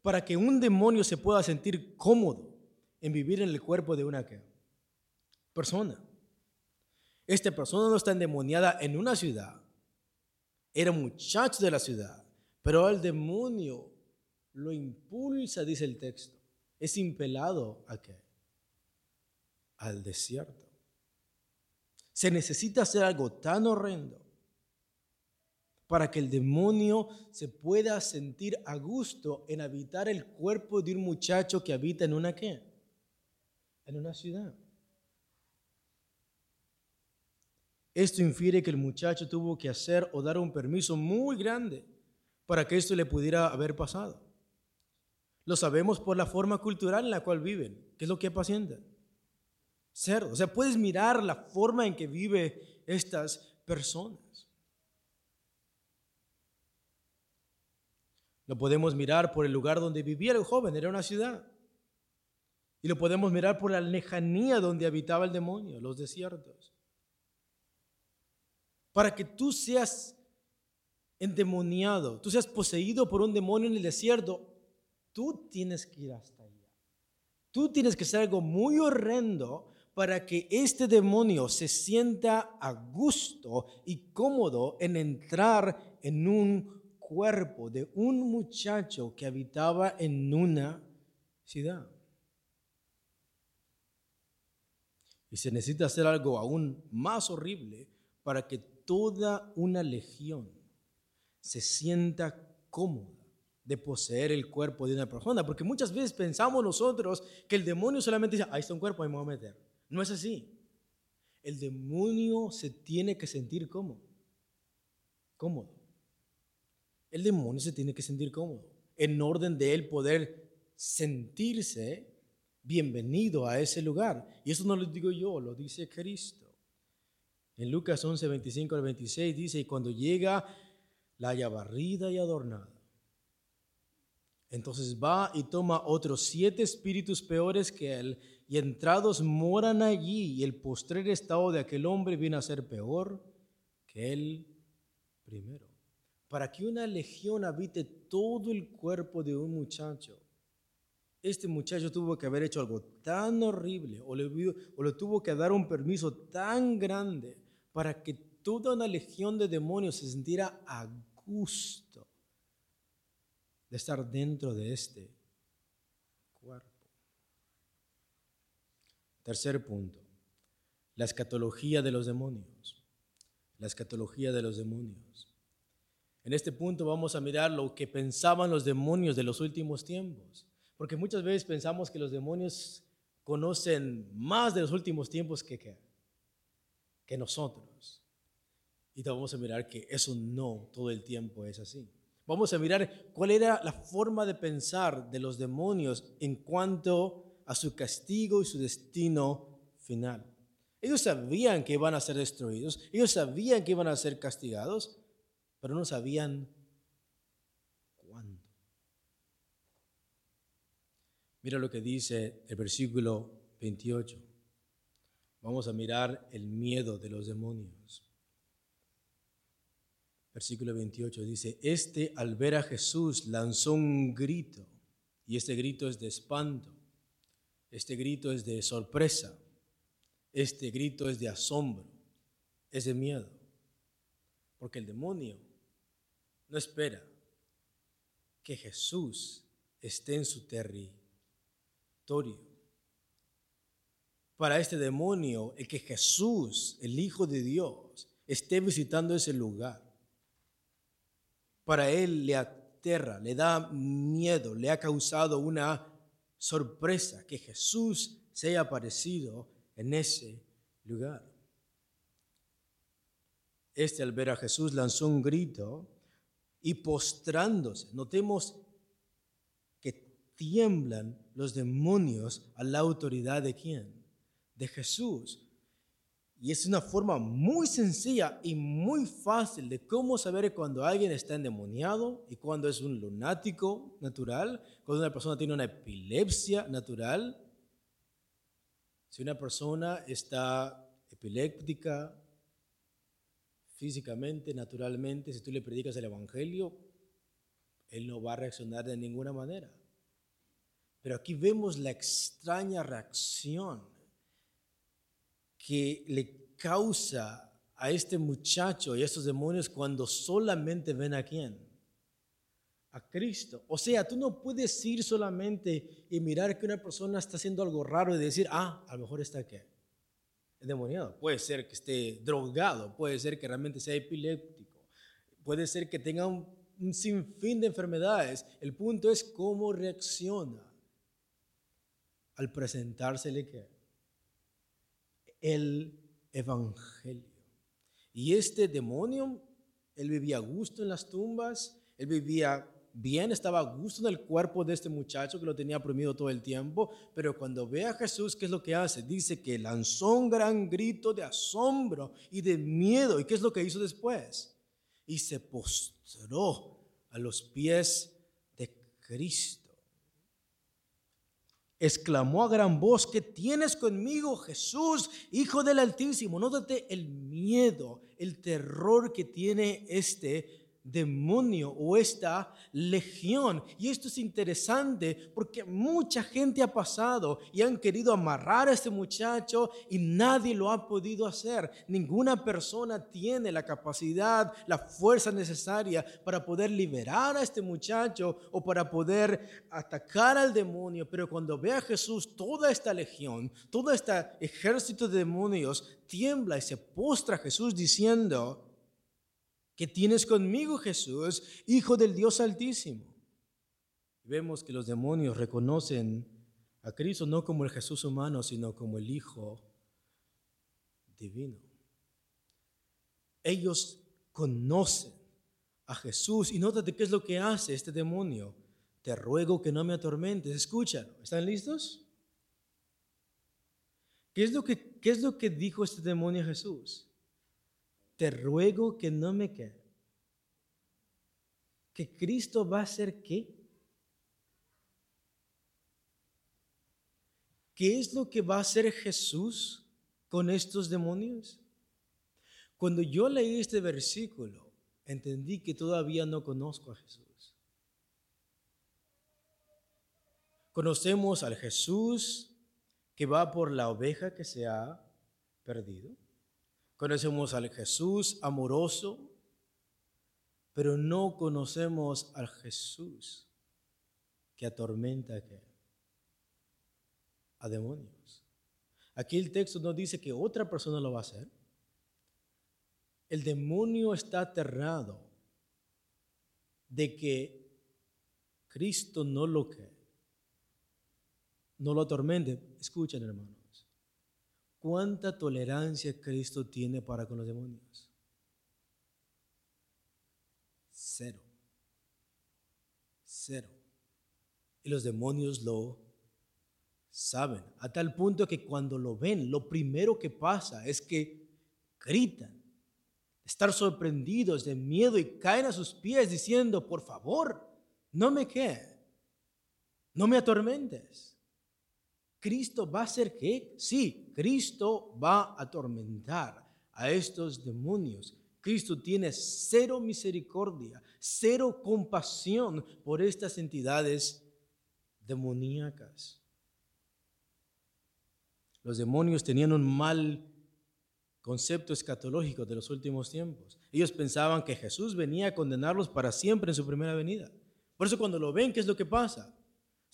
para que un demonio se pueda sentir cómodo en vivir en el cuerpo de una persona. Esta persona no está endemoniada en una ciudad, era muchacho de la ciudad, pero el demonio lo impulsa, dice el texto, es impelado a qué? Al desierto. Se necesita hacer algo tan horrendo para que el demonio se pueda sentir a gusto en habitar el cuerpo de un muchacho que habita en una qué? En una ciudad. Esto infiere que el muchacho tuvo que hacer o dar un permiso muy grande para que esto le pudiera haber pasado. Lo sabemos por la forma cultural en la cual viven. ¿Qué es lo que apacienta? Cerdo. O sea, puedes mirar la forma en que vive estas personas. Lo podemos mirar por el lugar donde vivía el joven, era una ciudad. Y lo podemos mirar por la lejanía donde habitaba el demonio, los desiertos. Para que tú seas endemoniado, tú seas poseído por un demonio en el desierto, tú tienes que ir hasta allá. Tú tienes que hacer algo muy horrendo para que este demonio se sienta a gusto y cómodo en entrar en un cuerpo de un muchacho que habitaba en una ciudad. Y se necesita hacer algo aún más horrible para que toda una legión se sienta cómoda de poseer el cuerpo de una persona. Porque muchas veces pensamos nosotros que el demonio solamente dice, ahí está un cuerpo, ahí me voy a meter. No es así. El demonio se tiene que sentir cómodo. Cómodo. El demonio se tiene que sentir cómodo. En orden de él poder sentirse bienvenido a ese lugar. Y eso no lo digo yo, lo dice Cristo. En Lucas 11, 25 al 26 dice, y cuando llega, la haya barrida y adornada. Entonces va y toma otros siete espíritus peores que él, y entrados moran allí, y el postrer estado de aquel hombre viene a ser peor que el primero. Para que una legión habite todo el cuerpo de un muchacho, este muchacho tuvo que haber hecho algo tan horrible o le, tuvo que dar un permiso tan grande para que toda una legión de demonios se sintiera a gusto de estar dentro de este cuerpo. Tercer punto, la escatología de los demonios. La escatología de los demonios. En este punto vamos a mirar lo que pensaban los demonios de los últimos tiempos. Porque muchas veces pensamos que los demonios conocen más de los últimos tiempos que, que, nosotros. Y vamos a mirar que eso no todo el tiempo es así. Vamos a mirar cuál era la forma de pensar de los demonios en cuanto a su castigo y su destino final. Ellos sabían que iban a ser destruidos, ellos sabían que iban a ser castigados, pero no sabían Mira lo que dice el versículo 28. Vamos a mirar el miedo de los demonios. Versículo 28 dice, este al ver a Jesús lanzó un grito, y este grito es de espanto, este grito es de sorpresa, este grito es de asombro, es de miedo, porque el demonio no espera que Jesús esté en su territorio. Para este demonio el que Jesús, el Hijo de Dios, esté visitando ese lugar. Para él le aterra, le da miedo, le ha causado una sorpresa que Jesús se haya aparecido en ese lugar. Este al ver a Jesús lanzó un grito y postrándose, notemos tiemblan los demonios a la autoridad de quién? De Jesús. Y es una forma muy sencilla y muy fácil de cómo saber cuando alguien está endemoniado y cuando es un lunático natural, cuando una persona tiene una epilepsia natural. Si una persona está epiléptica físicamente, naturalmente, si tú le predicas el Evangelio, él no va a reaccionar de ninguna manera. Pero aquí vemos la extraña reacción que le causa a este muchacho y a estos demonios cuando solamente ven a quién? A Cristo. O sea, tú no puedes ir solamente y mirar que una persona está haciendo algo raro y decir, ah, a lo mejor está aquí. Endemoniado. Puede ser que esté drogado, puede ser que realmente sea epiléptico, puede ser que tenga un, un sinfín de enfermedades. El punto es cómo reacciona al presentársele que el evangelio. Y este demonio, él vivía a gusto en las tumbas, él vivía bien, estaba a gusto en el cuerpo de este muchacho que lo tenía oprimido todo el tiempo, pero cuando ve a Jesús, ¿qué es lo que hace? Dice que lanzó un gran grito de asombro y de miedo. ¿Y qué es lo que hizo después? Y se postró a los pies de Cristo exclamó a gran voz, ¿qué tienes conmigo, Jesús, Hijo del Altísimo? Nótate el miedo, el terror que tiene este demonio o esta legión. Y esto es interesante porque mucha gente ha pasado y han querido amarrar a este muchacho y nadie lo ha podido hacer. Ninguna persona tiene la capacidad, la fuerza necesaria para poder liberar a este muchacho o para poder atacar al demonio. Pero cuando ve a Jesús, toda esta legión, todo este ejército de demonios tiembla y se postra a Jesús diciendo, ¿Qué tienes conmigo, Jesús, Hijo del Dios Altísimo? Vemos que los demonios reconocen a Cristo no como el Jesús humano, sino como el Hijo divino. Ellos conocen a Jesús y nótate qué es lo que hace este demonio. Te ruego que no me atormentes. Escúchalo. ¿Están listos? ¿Qué es lo que, qué es lo que dijo este demonio a Jesús? Te ruego que no me quede. Que Cristo va a hacer qué? ¿Qué es lo que va a hacer Jesús con estos demonios? Cuando yo leí este versículo, entendí que todavía no conozco a Jesús. Conocemos al Jesús que va por la oveja que se ha perdido. Conocemos al Jesús amoroso, pero no conocemos al Jesús que atormenta a demonios. Aquí el texto no dice que otra persona lo va a hacer. El demonio está aterrado de que Cristo no lo que no lo atormente. Escuchen, hermano. ¿Cuánta tolerancia Cristo tiene para con los demonios? Cero. Cero. Y los demonios lo saben, a tal punto que cuando lo ven, lo primero que pasa es que gritan, estar sorprendidos de miedo y caen a sus pies diciendo, por favor, no me quede, no me atormentes. Cristo va a hacer qué? Sí, Cristo va a atormentar a estos demonios. Cristo tiene cero misericordia, cero compasión por estas entidades demoníacas. Los demonios tenían un mal concepto escatológico de los últimos tiempos. Ellos pensaban que Jesús venía a condenarlos para siempre en su primera venida. Por eso cuando lo ven, ¿qué es lo que pasa?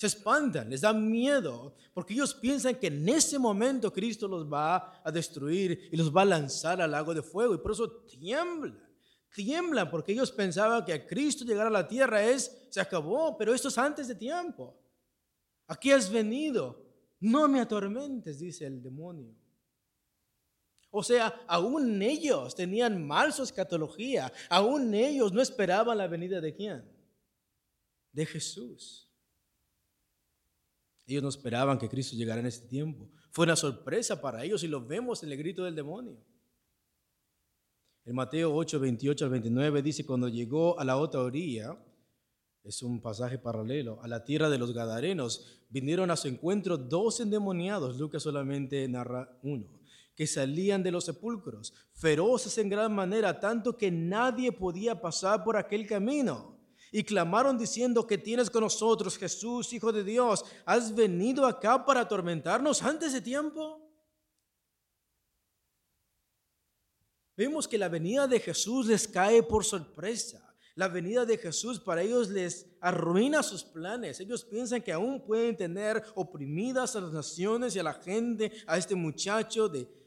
Se espantan, les da miedo, porque ellos piensan que en ese momento Cristo los va a destruir y los va a lanzar al lago de fuego, y por eso tiemblan, tiemblan, porque ellos pensaban que a Cristo llegar a la tierra es, se acabó, pero esto es antes de tiempo. Aquí has venido, no me atormentes, dice el demonio. O sea, aún ellos tenían mal su escatología, aún ellos no esperaban la venida de quién? De Jesús. Ellos no esperaban que Cristo llegara en este tiempo. Fue una sorpresa para ellos y lo vemos en el grito del demonio. En Mateo 8, 28 al 29 dice, cuando llegó a la otra orilla, es un pasaje paralelo, a la tierra de los Gadarenos, vinieron a su encuentro dos endemoniados, Lucas solamente narra uno, que salían de los sepulcros, feroces en gran manera, tanto que nadie podía pasar por aquel camino y clamaron diciendo que tienes con nosotros, Jesús, Hijo de Dios. ¿Has venido acá para atormentarnos antes de tiempo? Vemos que la venida de Jesús les cae por sorpresa. La venida de Jesús para ellos les arruina sus planes. Ellos piensan que aún pueden tener oprimidas a las naciones y a la gente, a este muchacho de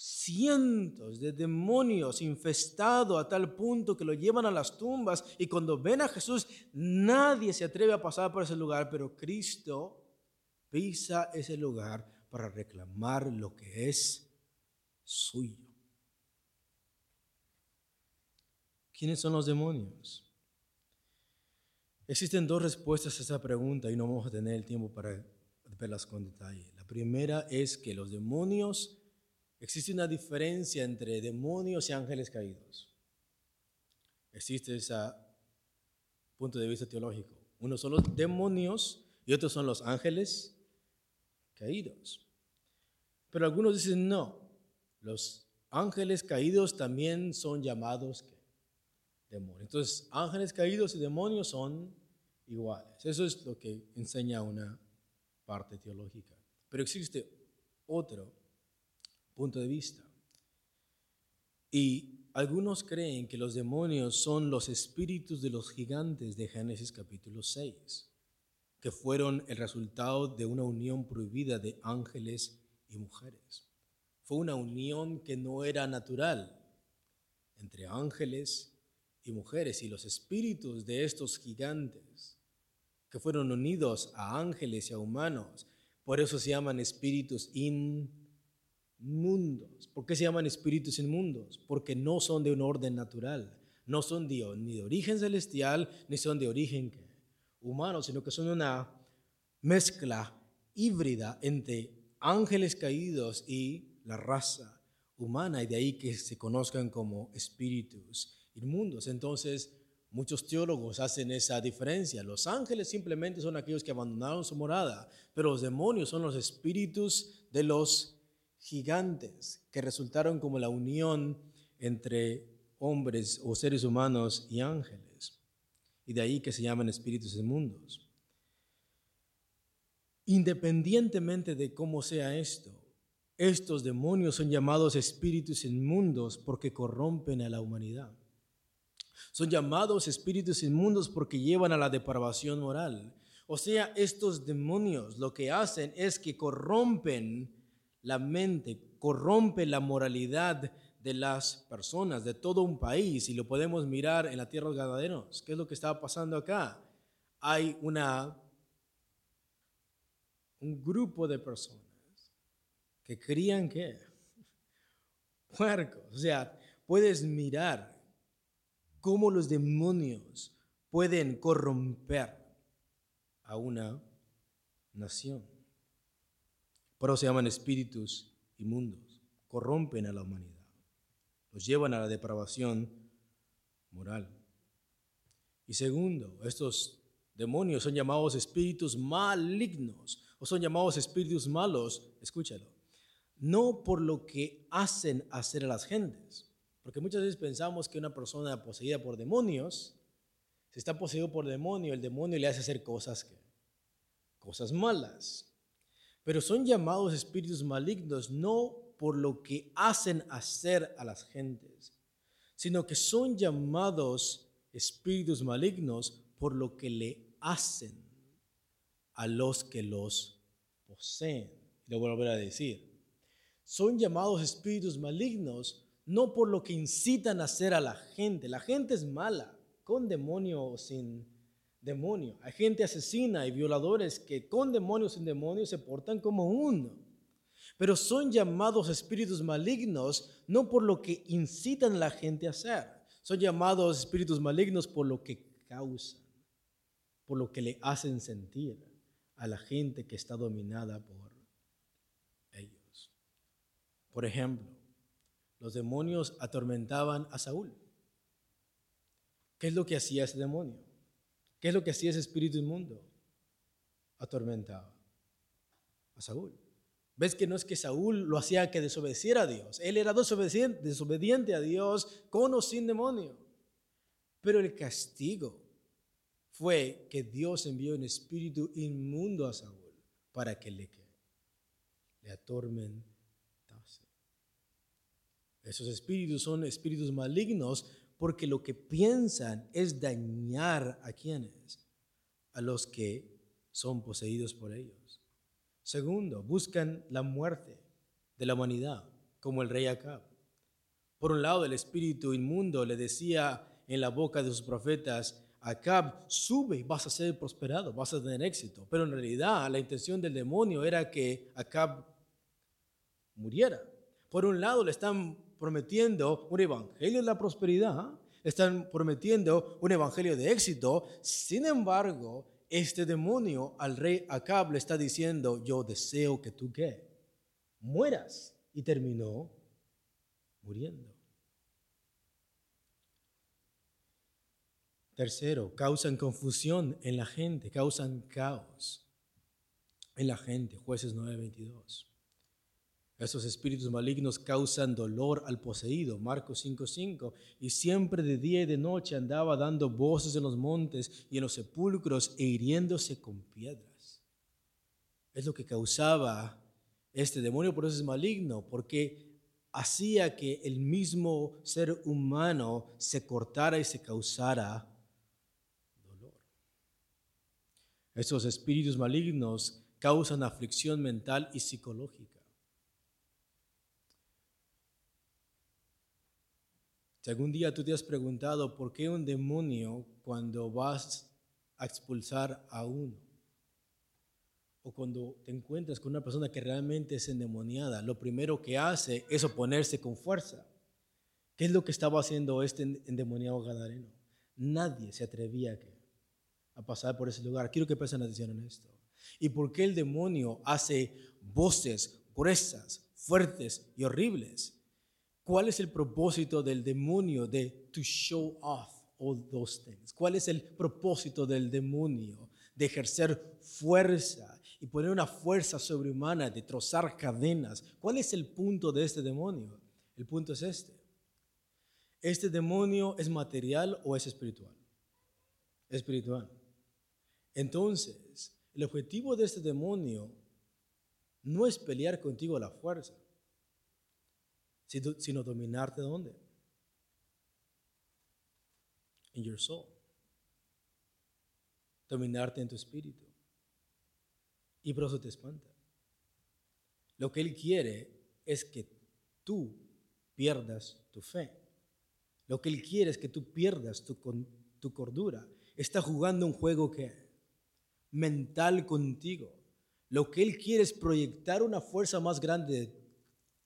cientos de demonios infestados a tal punto que lo llevan a las tumbas y cuando ven a Jesús nadie se atreve a pasar por ese lugar, pero Cristo pisa ese lugar para reclamar lo que es suyo. ¿Quiénes son los demonios? Existen dos respuestas a esa pregunta y no vamos a tener el tiempo para verlas con detalle. La primera es que los demonios, existe una diferencia entre demonios y ángeles caídos. Existe ese punto de vista teológico. Uno son los demonios y otros son los ángeles caídos. Pero algunos dicen no, los ángeles caídos también son llamados demonios. Entonces, ángeles caídos y demonios son iguales. Eso es lo que enseña una parte teológica. Pero existe otro punto de vista. Y algunos creen que los demonios son los espíritus de los gigantes de Génesis capítulo 6, que fueron el resultado de una unión prohibida de ángeles y mujeres. Fue una unión que no era natural entre ángeles y mujeres y los espíritus de estos gigantes que fueron unidos a ángeles y a humanos. Por eso se llaman espíritus inmundos. ¿Por qué se llaman espíritus inmundos? Porque no son de un orden natural. No son ni de origen celestial, ni son de origen humano, sino que son una mezcla híbrida entre ángeles caídos y la raza humana, y de ahí que se conozcan como espíritus inmundos. Entonces, muchos teólogos hacen esa diferencia. Los ángeles simplemente son aquellos que abandonaron su morada, pero los demonios son los espíritus de los gigantes que resultaron como la unión entre hombres o seres humanos y ángeles. Y de ahí que se llaman espíritus inmundos. Independientemente de cómo sea esto, estos demonios son llamados espíritus inmundos porque corrompen a la humanidad. Son llamados espíritus inmundos porque llevan a la depravación moral. O sea, estos demonios lo que hacen es que corrompen la mente, corrompen la moralidad de las personas, de todo un país, y lo podemos mirar en la tierra de los ganaderos. ¿Qué es lo que está pasando acá? Hay una un grupo de personas que crían que puercos. O sea, puedes mirar cómo los demonios pueden corromper a una nación. Por eso se llaman espíritus inmundos. Corrompen a la humanidad. Los llevan a la depravación moral. Y segundo, estos demonios son llamados espíritus malignos o son llamados espíritus malos, escúchalo, no por lo que hacen hacer a las gentes, porque muchas veces pensamos que una persona poseída por demonios, si está poseído por demonio, el demonio le hace hacer cosas cosas malas. Pero son llamados espíritus malignos no por lo que hacen hacer a las gentes, sino que son llamados espíritus malignos por lo que le hacen a los que los poseen. Lo voy a volver a decir. Son llamados espíritus malignos no por lo que incitan a hacer a la gente. La gente es mala, con demonio o sin demonio. Hay gente asesina y violadores que con demonio o sin demonio se portan como uno. Pero son llamados espíritus malignos no por lo que incitan a la gente a hacer. Son llamados espíritus malignos por lo que causan, por lo que le hacen sentir a la gente que está dominada por ellos. Por ejemplo, los demonios atormentaban a Saúl. ¿Qué es lo que hacía ese demonio? ¿Qué es lo que hacía ese espíritu inmundo? Atormentaba a Saúl. ¿Ves que no es que Saúl lo hacía que desobedeciera a Dios? Él era desobediente, a Dios con o sin demonio. Pero el castigo fue que Dios envió un espíritu inmundo a Saúl para que le, le atormentase. Esos espíritus son espíritus malignos porque lo que piensan es dañar a quienes, a los que son poseídos por ellos. Segundo, buscan la muerte de la humanidad, como el rey Acab. Por un lado, el espíritu inmundo le decía en la boca de sus profetas, Acab, sube, vas a ser prosperado, vas a tener éxito. Pero en realidad la intención del demonio era que Acab muriera. Por un lado le están prometiendo un evangelio de la prosperidad, están prometiendo un evangelio de éxito. Sin embargo, este demonio al rey Acab le está diciendo, yo deseo que tú qué, mueras. Y terminó muriendo. Tercero, causan confusión en la gente, causan caos en la gente. Jueces 9:22. Estos espíritus malignos causan dolor al poseído, Marcos 5:5, y siempre de día y de noche andaba dando voces en los montes y en los sepulcros e hiriéndose con piedras. Es lo que causaba este demonio, por eso es maligno, porque hacía que el mismo ser humano se cortara y se causara dolor. Estos espíritus malignos causan aflicción mental y psicológica. Si algún día tú te has preguntado por qué un demonio cuando vas a expulsar a uno o cuando te encuentras con una persona que realmente es endemoniada, lo primero que hace es oponerse con fuerza. ¿Qué es lo que estaba haciendo este endemoniado gadareno? Nadie se atrevía a pasar por ese lugar. Quiero que presten atención en esto. ¿Y por qué el demonio hace voces gruesas, fuertes y horribles? ¿Cuál es el propósito del demonio de to show off all those things? ¿Cuál es el propósito del demonio de ejercer fuerza y poner una fuerza sobrehumana, de trozar cadenas? ¿Cuál es el punto de este demonio? El punto es este. ¿Este demonio es material o es espiritual? Espiritual. Entonces, el objetivo de este demonio no es pelear contigo la fuerza sino dominarte dónde? En your soul. Dominarte en tu espíritu. Y por eso te espanta. Lo que Él quiere es que tú pierdas tu fe. Lo que Él quiere es que tú pierdas tu, tu cordura. Está jugando un juego que mental contigo. Lo que Él quiere es proyectar una fuerza más grande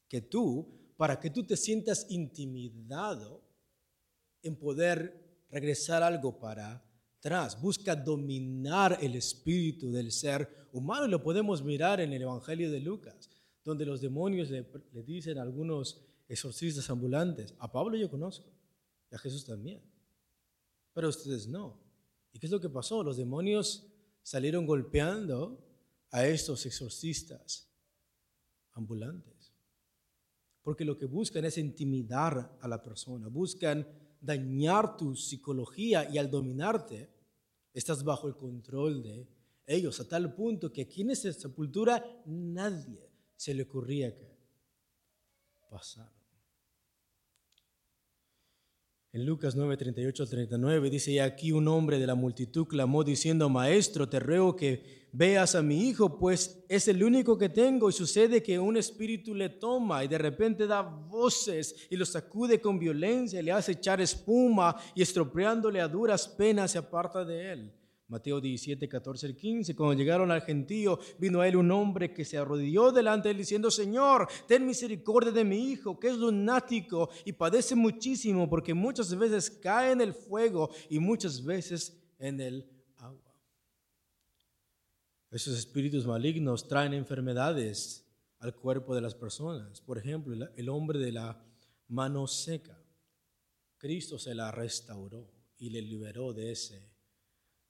que tú para que tú te sientas intimidado en poder regresar algo para atrás. Busca dominar el espíritu del ser humano lo podemos mirar en el Evangelio de Lucas, donde los demonios le, dicen a algunos exorcistas ambulantes, a Pablo yo conozco, y a Jesús también, pero ustedes no. ¿Y qué es lo que pasó? Los demonios salieron golpeando a estos exorcistas ambulantes porque lo que buscan es intimidar a la persona, buscan dañar tu psicología y al dominarte estás bajo el control de ellos, a tal punto que aquí en esta sepultura nadie se le ocurría que pasara. En Lucas 9, 38 al 39 dice, y aquí un hombre de la multitud clamó diciendo, Maestro, te ruego que veas a mi hijo, pues es el único que tengo y sucede que un espíritu le toma y de repente da voces y lo sacude con violencia, le hace echar espuma y estropeándole a duras penas se aparta de él. Mateo 17, 14 y 15. Cuando llegaron al gentío, vino a él un hombre que se arrodilló delante de él diciendo, Señor, ten misericordia de mi hijo, que es lunático y padece muchísimo porque muchas veces cae en el fuego y muchas veces en el agua. Esos espíritus malignos traen enfermedades al cuerpo de las personas. Por ejemplo, el hombre de la mano seca. Cristo se la restauró y le liberó de ese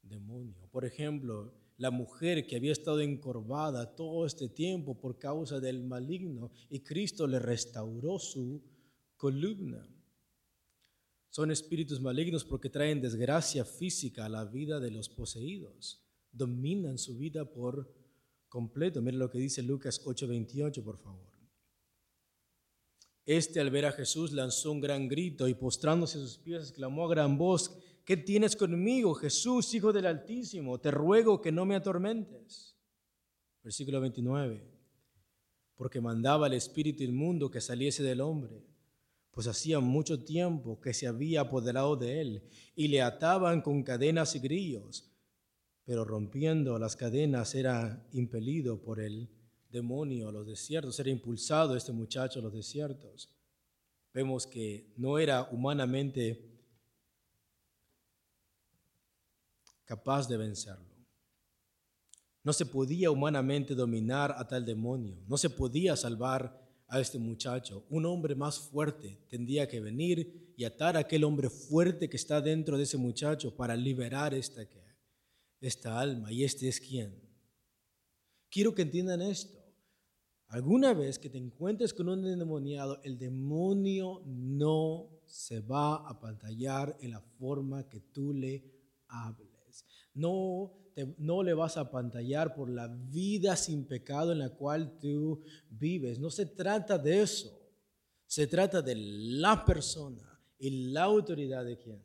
demonio. Por ejemplo, la mujer que había estado encorvada todo este tiempo por causa del maligno y Cristo le restauró su columna. Son espíritus malignos porque traen desgracia física a la vida de los poseídos. Dominan su vida por completo. Mira lo que dice Lucas 8:28, por favor. Este al ver a Jesús lanzó un gran grito y postrándose a sus pies exclamó a gran voz, ¿qué tienes conmigo, Jesús, Hijo del Altísimo? Te ruego que no me atormentes. Versículo 29. Porque mandaba al espíritu inmundo que saliese del hombre, pues hacía mucho tiempo que se había apoderado de él, y le ataban con cadenas y grillos, pero rompiendo las cadenas era impelido por el demonio a los desiertos, era impulsado este muchacho a los desiertos. Vemos que no era humanamente capaz de vencerlo. No se podía humanamente dominar a tal demonio, no se podía salvar a este muchacho. Un hombre más fuerte tendría que venir y atar a aquel hombre fuerte que está dentro de ese muchacho para liberar esta, esta alma. ¿Y este es quién? Quiero que entiendan esto. Alguna vez que te encuentres con un endemoniado, el demonio no se va a pantallar en la forma que tú le hables. No no le vas a pantallar por la vida sin pecado en la cual tú vives. No se trata de eso. Se trata de la persona y la autoridad de quién?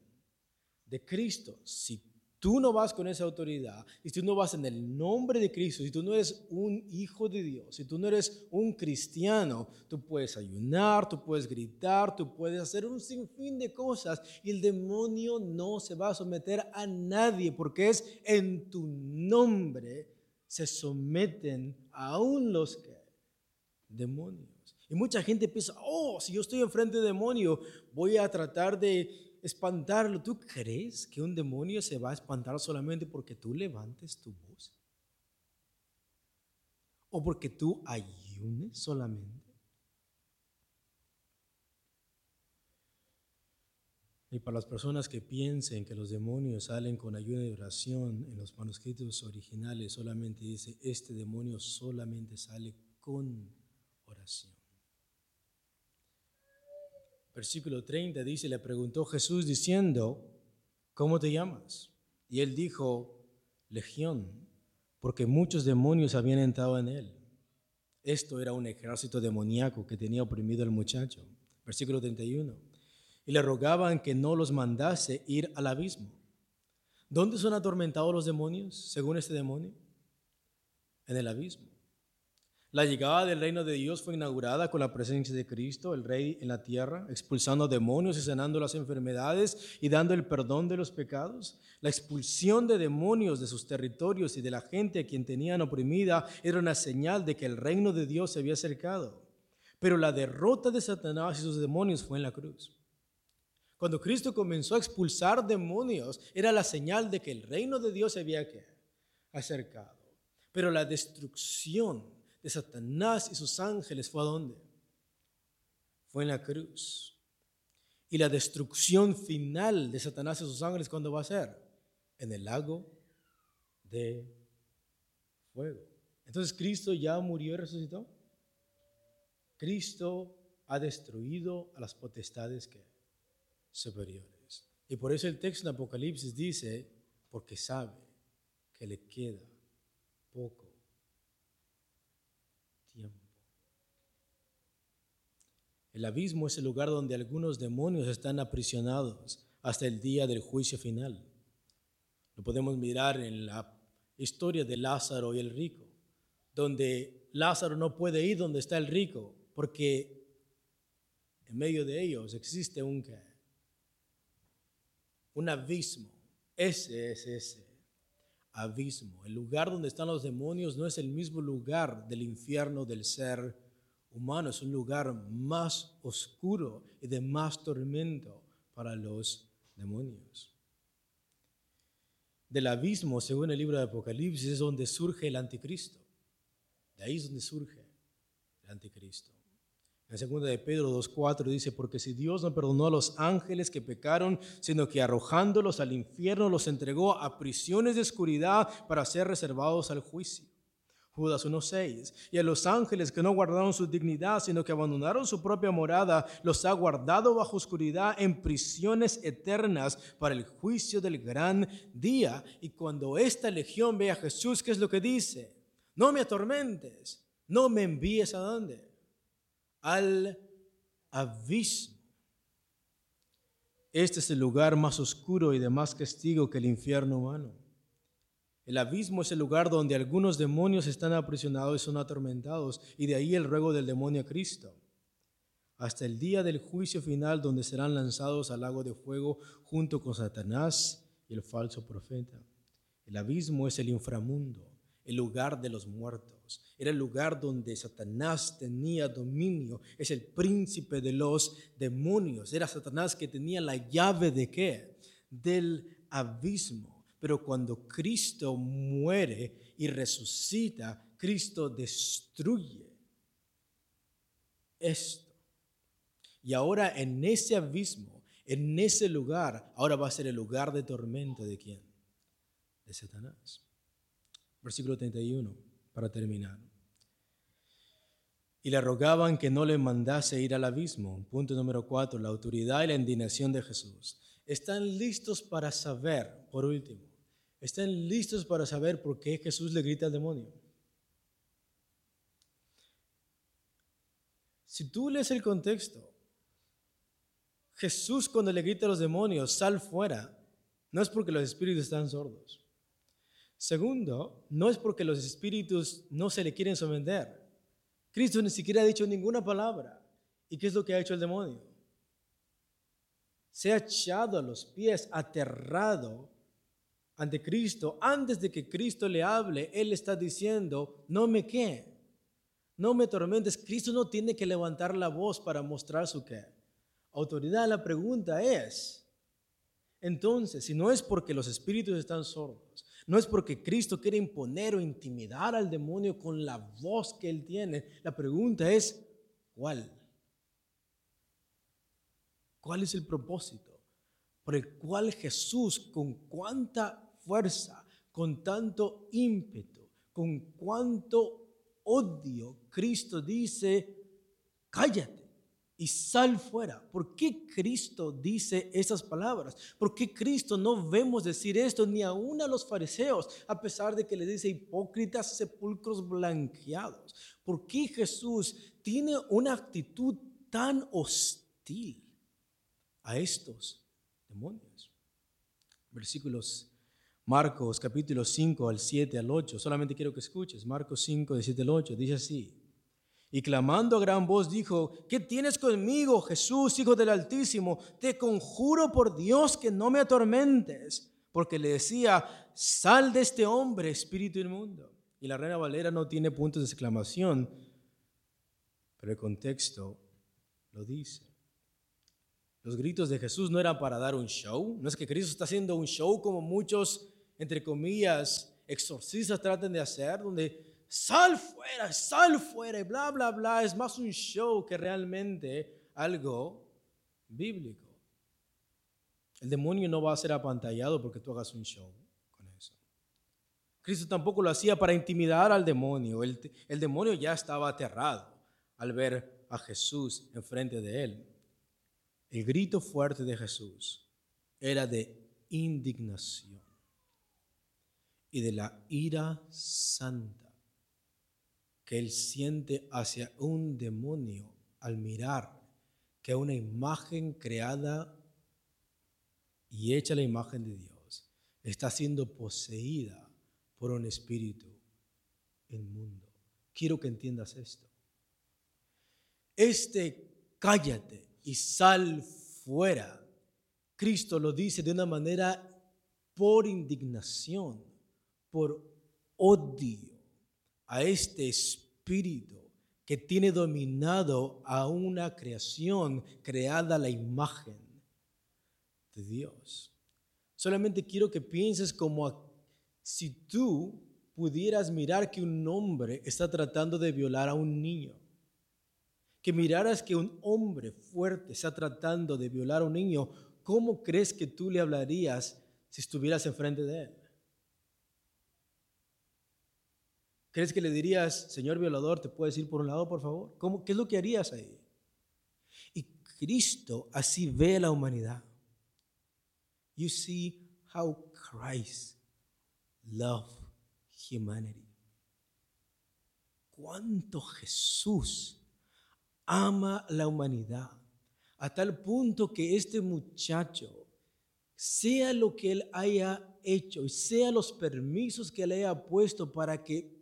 De Cristo. Si tú no vas con esa autoridad, y tú no vas en el nombre de Cristo, si tú no eres un hijo de Dios, si tú no eres un cristiano, tú puedes ayunar, tú puedes gritar, tú puedes hacer un sinfín de cosas y el demonio no se va a someter a nadie porque es en tu nombre se someten aún los que demonios. Y mucha gente piensa, oh, si yo estoy enfrente de demonio, voy a tratar de espantarlo. ¿Tú crees que un demonio se va a espantar solamente porque tú levantes tu voz? ¿O porque tú ayunes solamente? Y para las personas que piensen que los demonios salen con ayuda y oración, en los manuscritos originales solamente dice, este demonio solamente sale con oración. Versículo 30 dice, le preguntó Jesús diciendo, ¿cómo te llamas? Y él dijo, Legión, porque muchos demonios habían entrado en él. Esto era un ejército demoníaco que tenía oprimido al muchacho. Versículo 31. Y le rogaban que no los mandase ir al abismo. ¿Dónde son atormentados los demonios, según este demonio? En el abismo. La llegada del reino de Dios fue inaugurada con la presencia de Cristo, el Rey en la tierra, expulsando demonios y sanando las enfermedades y dando el perdón de los pecados. La expulsión de demonios de sus territorios y de la gente a quien tenían oprimida era una señal de que el reino de Dios se había acercado. Pero la derrota de Satanás y sus demonios fue en la cruz. Cuando Cristo comenzó a expulsar demonios, era la señal de que el reino de Dios se había acercado. Pero la destrucción de Satanás y sus ángeles fue a dónde? Fue en la cruz. Y la destrucción final de Satanás y sus ángeles, ¿cuándo va a ser? En el lago de fuego. Entonces, ¿Cristo ya murió y resucitó? Cristo ha destruido a las potestades superiores. Y por eso el texto en Apocalipsis dice, porque sabe que le queda poco El abismo es el lugar donde algunos demonios están aprisionados hasta el día del juicio final. Lo podemos mirar en la historia de Lázaro y el rico, donde Lázaro no puede ir donde está el rico, porque en medio de ellos existe un, un abismo. Ese es ese abismo. El lugar donde están los demonios no es el mismo lugar del infierno del ser humano es un lugar más oscuro y de más tormento para los demonios. Del abismo, según el libro de Apocalipsis, es donde surge el anticristo. De ahí es donde surge el anticristo. En 2 de Pedro 2.4 dice, porque si Dios no perdonó a los ángeles que pecaron, sino que arrojándolos al infierno los entregó a prisiones de oscuridad para ser reservados al juicio. Judas 1.6. Y a los ángeles que no guardaron su dignidad, sino que abandonaron su propia morada, los ha guardado bajo oscuridad en prisiones eternas para el juicio del gran día. Y cuando esta legión ve a Jesús, ¿qué es lo que dice? No me atormentes, no me envíes a dónde? Al abismo. Este es el lugar más oscuro y de más castigo que el infierno humano. El abismo es el lugar donde algunos demonios están aprisionados y son atormentados, y de ahí el ruego del demonio a Cristo, hasta el día del juicio final donde serán lanzados al lago de fuego junto con Satanás y el falso profeta. El abismo es el inframundo, el lugar de los muertos. Era el lugar donde Satanás tenía dominio. Es el príncipe de los demonios. Era Satanás que tenía la llave de qué? Del abismo Pero cuando Cristo muere y resucita, Cristo destruye esto. Y ahora en ese abismo, en ese lugar, ahora va a ser el lugar de tormento de quién? De Satanás. Versículo 31, para terminar. Y le rogaban que no le mandase ir al abismo. Punto número 4, la autoridad y la indignación de Jesús. Están listos para saber, por último, están listos para saber por qué Jesús le grita al demonio. Si tú lees el contexto, Jesús cuando le grita a los demonios, sal fuera, no es porque los espíritus están sordos. Segundo, no es porque los espíritus no se le quieren someter. Cristo ni siquiera ha dicho ninguna palabra. ¿Y qué es lo que ha hecho el demonio? Se ha echado a los pies, aterrado ante Cristo. Antes de que Cristo le hable, Él está diciendo, no me qué, no me tormentes. Cristo no tiene que levantar la voz para mostrar su qué. Autoridad, la pregunta es, entonces, si no es porque los espíritus están sordos, no es porque Cristo quiere imponer o intimidar al demonio con la voz que él tiene. La pregunta es, ¿cuál? ¿Cuál es el propósito por el cual Jesús con cuánta fuerza, con tanto ímpetu, con cuánto odio, Cristo dice, cállate? y sal fuera. ¿Por qué Cristo dice esas palabras? ¿Por qué Cristo no vemos decir esto ni aún a los fariseos, a pesar de que le dice hipócritas sepulcros blanqueados? ¿Por qué Jesús tiene una actitud tan hostil a estos demonios? Versículos Marcos capítulo 5 al 7 al 8. Solamente quiero que escuches. Marcos 5, de 7 al 8. Dice así. Y clamando a gran voz dijo, ¿qué tienes conmigo, Jesús, Hijo del Altísimo? Te conjuro por Dios que no me atormentes. Porque le decía, sal de este hombre, espíritu inmundo. Y la reina Valera no tiene puntos de exclamación, pero el contexto lo dice. Los gritos de Jesús no eran para dar un show. No es que Cristo está haciendo un show como muchos, entre comillas, exorcistas tratan de hacer, donde sal fuera, sal fuera, y bla, bla, bla, es más un show que realmente algo bíblico. El demonio no va a ser apantallado porque tú hagas un show con eso. Cristo tampoco lo hacía para intimidar al demonio. El, el demonio ya estaba aterrado al ver a Jesús enfrente de él. El grito fuerte de Jesús era de indignación y de la ira santa que él siente hacia un demonio al mirar que una imagen creada y hecha la imagen de Dios está siendo poseída por un espíritu inmundo. Quiero que entiendas esto. Este cállate y sal fuera. Cristo lo dice de una manera por indignación, por odio a este espíritu que tiene dominado a una creación creada a la imagen de Dios. Solamente quiero que pienses como si tú pudieras mirar que un hombre está tratando de violar a un niño. Que miraras que un hombre fuerte está tratando de violar a un niño, ¿cómo crees que tú le hablarías si estuvieras enfrente de él? ¿Crees que le dirías, señor violador, te puedes ir por un lado, por favor? ¿Cómo, ¿Qué es lo que harías ahí? Y Cristo así ve a la humanidad. You see how Christ loved humanity. Cuánto Jesús ama la humanidad a tal punto que este muchacho, sea lo que él haya hecho y sea los permisos que él haya puesto para que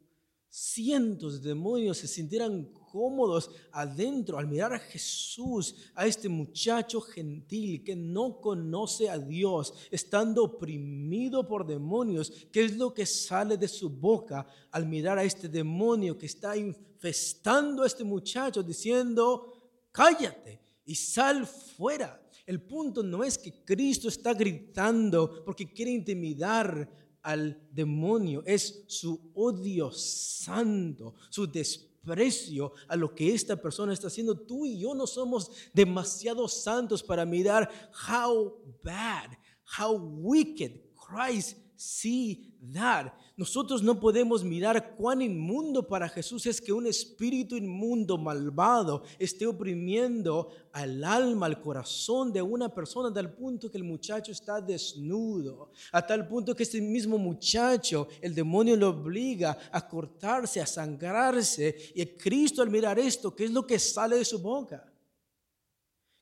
cientos de demonios se sintieran cómodos adentro al mirar a Jesús, a este muchacho gentil que no conoce a Dios, estando oprimido por demonios. ¿Qué es lo que sale de su boca al mirar a este demonio que está infestando a este muchacho diciendo, cállate y sal fuera? El punto no es que Cristo está gritando porque quiere intimidar al demonio, es su odio santo, su desprecio a lo que esta persona está haciendo. Tú y yo no somos demasiado santos para mirar how bad, how wicked Christ see that. Nosotros no podemos mirar cuán inmundo para Jesús es que un espíritu inmundo, malvado, esté oprimiendo al alma, al corazón de una persona, a tal punto que el muchacho está desnudo, a tal punto que este mismo muchacho, el demonio lo obliga a cortarse, a sangrarse. Y Cristo al mirar esto, ¿qué es lo que sale de su boca?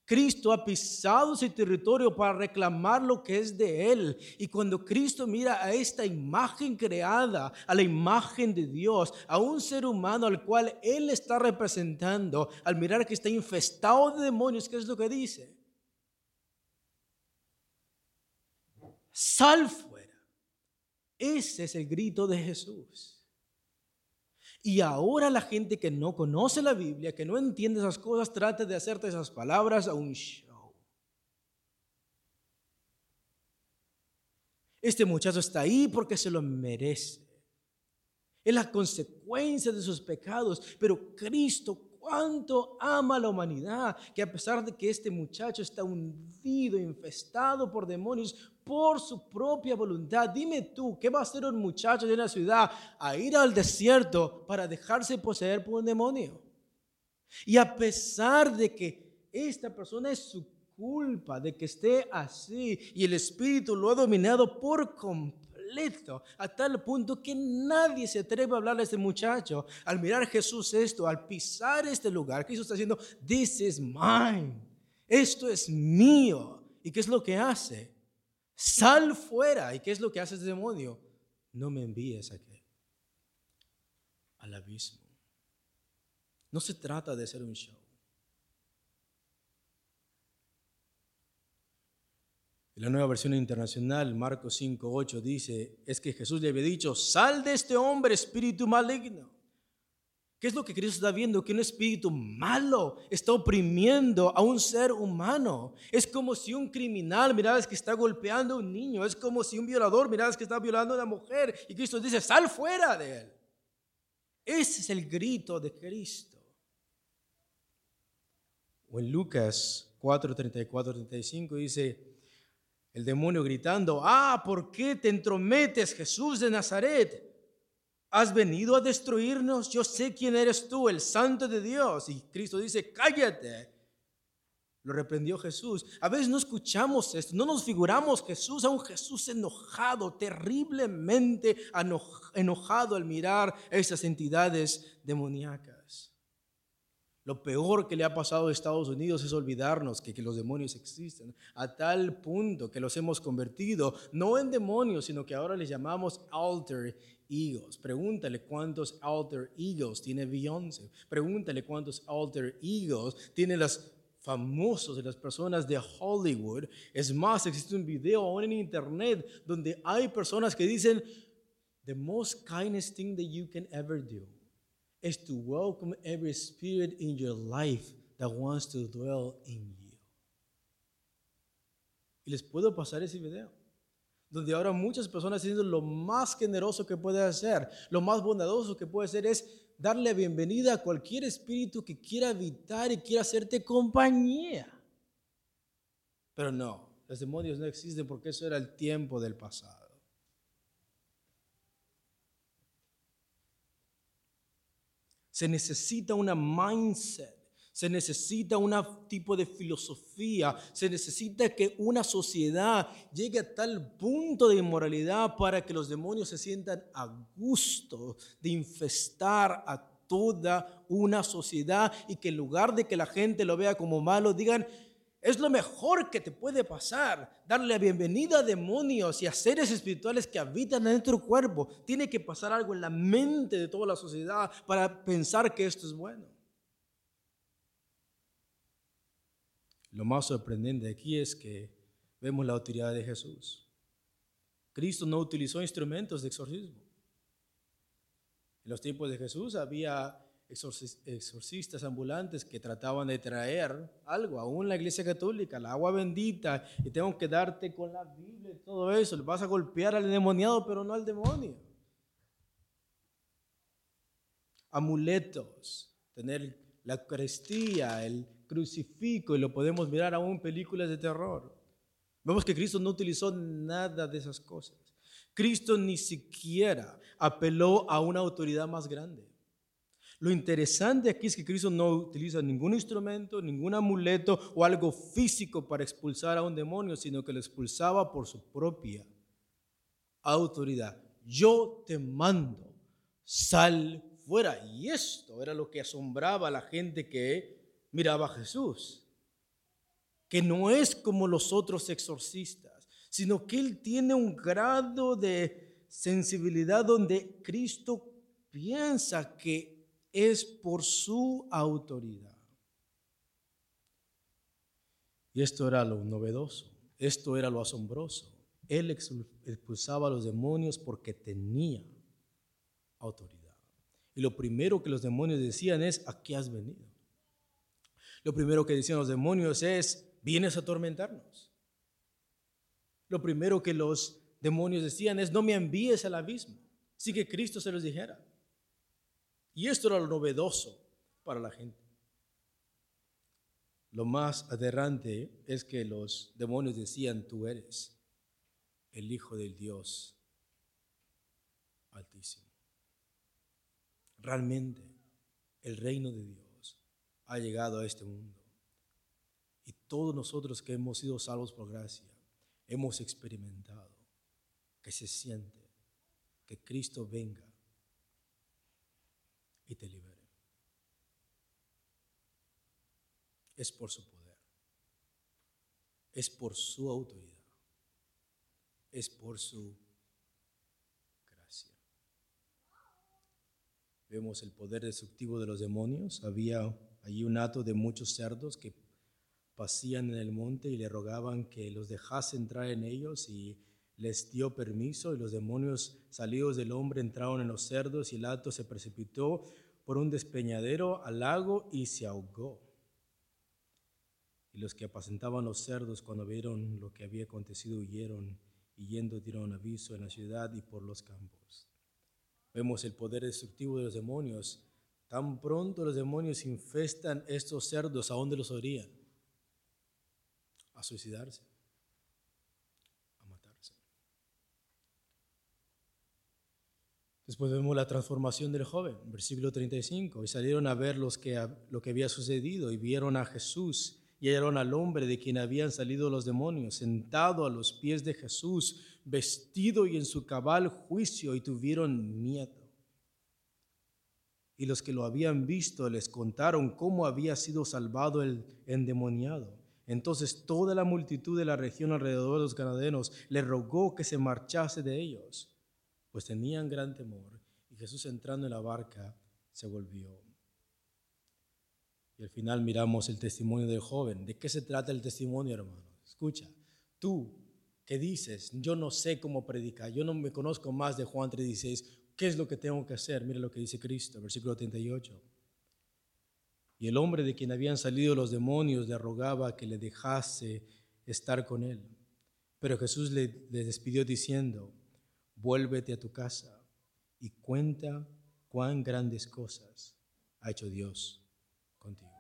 Cristo ha pisado ese territorio para reclamar lo que es de Él. Y cuando Cristo mira a esta imagen creada, a la imagen de Dios, a un ser humano al cual Él está representando, al mirar que está infestado de demonios, ¿qué es lo que dice? Sal fuera. Ese es el grito de Jesús. Y ahora la gente que no conoce la Biblia, que no entiende esas cosas, trata de hacerte esas palabras a un show. Este muchacho está ahí porque se lo merece. Es la consecuencia de sus pecados. Pero Cristo, cuánto ama a la humanidad, que a pesar de que este muchacho está hundido, infestado por demonios, por su propia voluntad. Dime tú, ¿qué va a hacer un muchacho de una ciudad a ir al desierto para dejarse poseer por un demonio? Y a pesar de que esta persona es su culpa de que esté así y el espíritu lo ha dominado por completo, a tal punto que nadie se atreve a hablar a este muchacho. Al mirar Jesús esto, al pisar este lugar, Jesús está diciendo, this is mine, esto es mío. ¿Y qué es lo que hace? Sal fuera. ¿Y qué es lo que hace ese demonio? No me envíes aquí, al abismo. No se trata de ser un show. En la nueva versión internacional, Marcos 5.8 dice, es que Jesús le había dicho, sal de este hombre, espíritu maligno. ¿Qué es lo que Cristo está viendo? Que un espíritu malo está oprimiendo a un ser humano. Es como si un criminal, mirabas que está golpeando a un niño. Es como si un violador, mirabas que está violando a una mujer. Y Cristo dice, sal fuera de él. Ese es el grito de Cristo. O en Lucas 4, 34, 35 dice, el demonio gritando, ah, ¿por qué te entrometes, Jesús de Nazaret? has venido a destruirnos, yo sé quién eres tú, el santo de Dios. Y Cristo dice, cállate. Lo reprendió Jesús. A veces no escuchamos esto, no nos figuramos Jesús a un Jesús enojado, terriblemente enojado al mirar esas entidades demoníacas. Lo peor que le ha pasado a Estados Unidos es olvidarnos que, que, los demonios existen, a tal punto que los hemos convertido no en demonios, sino que ahora les llamamos alter egos. Pregúntale cuántos alter egos tiene Beyoncé. Pregúntale cuántos alter egos tienen los famosos de las personas de Hollywood. Es más, existe un video aún en internet donde hay personas que dicen, the most kindest thing that you can ever do is to welcome every spirit in your life that wants to dwell in you. Y les puedo pasar ese video donde ahora muchas personas dicen lo más generoso que puede hacer, lo más bondadoso que puede hacer es darle bienvenida a cualquier espíritu que quiera habitar y quiera hacerte compañía. Pero no, los demonios no existen porque eso era el tiempo del pasado. Se necesita una mindset se necesita un tipo de filosofía, se necesita que una sociedad llegue a tal punto de inmoralidad para que los demonios se sientan a gusto de infestar a toda una sociedad y que en lugar de que la gente lo vea como malo, digan, es lo mejor que te puede pasar, darle la bienvenida a demonios y a seres espirituales que habitan en tu cuerpo. Tiene que pasar algo en la mente de toda la sociedad para pensar que esto es bueno. Lo más sorprendente aquí es que vemos la autoridad de Jesús. Cristo no utilizó instrumentos de exorcismo. En los tiempos de Jesús había exorcistas ambulantes que trataban de traer algo, aún la iglesia católica, la agua bendita, y tengo que darte con la Biblia y todo eso. Vas a golpear al demoniado, pero no al demonio. Amuletos, tener la Eucaristía, el crucifijo, y lo podemos mirar aún en películas de terror. Vemos que Cristo no utilizó nada de esas cosas. Cristo ni siquiera apeló a una autoridad más grande. Lo interesante aquí es que Cristo no utiliza ningún instrumento, ningún amuleto o algo físico para expulsar a un demonio, sino que lo expulsaba por su propia autoridad. Yo te mando, sal fuera. Y esto era lo que asombraba a la gente que miraba a Jesús. Que no es como los otros exorcistas, sino que él tiene un grado de sensibilidad donde Cristo piensa que es por su autoridad. Y esto era lo novedoso, esto era lo asombroso. Él expulsaba a los demonios porque tenía autoridad. Y lo primero que los demonios decían es, ¿a qué has venido? Lo primero que decían los demonios es, vienes a atormentarnos. Lo primero que los demonios decían es, no me envíes al abismo. Así que Cristo se los dijera. Y esto era lo novedoso para la gente. Lo más aterrante es que los demonios decían, tú eres el Hijo del Dios Altísimo. Realmente el reino de Dios ha llegado a este mundo. Y todos nosotros que hemos sido salvos por gracia, hemos experimentado que se siente que Cristo venga y te libere. Es por su poder. Es por su autoridad. Es por su gracia. Vemos el poder destructivo de los demonios. Había allí un hato de muchos cerdos que pasían en el monte y le rogaban que los dejase entrar en ellos y les dio permiso y los demonios salidos del hombre entraron en los cerdos y el hato se precipitó por un despeñadero al lago y se ahogó. Y los que apacentaban los cerdos cuando vieron lo que había acontecido huyeron y yendo dieron aviso en la ciudad y por los campos. Vemos el poder destructivo de los demonios. Tan pronto los demonios infestan estos cerdos, ¿a dónde los orían? A suicidarse. Después vemos la transformación del joven, versículo 35. Y salieron a ver los que, lo que había sucedido y vieron a Jesús y hallaron al hombre de quien habían salido los demonios, sentado a los pies de Jesús, vestido y en su cabal juicio, y tuvieron miedo. Y los que lo habían visto les contaron cómo había sido salvado el endemoniado. Entonces toda la multitud de la región alrededor de los ganaderos le rogó que se marchase de ellos pues tenían gran temor. Y Jesús entrando en la barca se volvió. Y al final miramos el testimonio del joven. ¿De qué se trata el testimonio, hermano? Escucha, tú que dices, yo no sé cómo predicar, yo no me conozco más de Juan 3:16, ¿qué es lo que tengo que hacer? Mira lo que dice Cristo, versículo 38. Y el hombre de quien habían salido los demonios le rogaba que le dejase estar con él. Pero Jesús le, le despidió diciendo, vuélvete a tu casa y cuenta cuán grandes cosas ha hecho Dios contigo.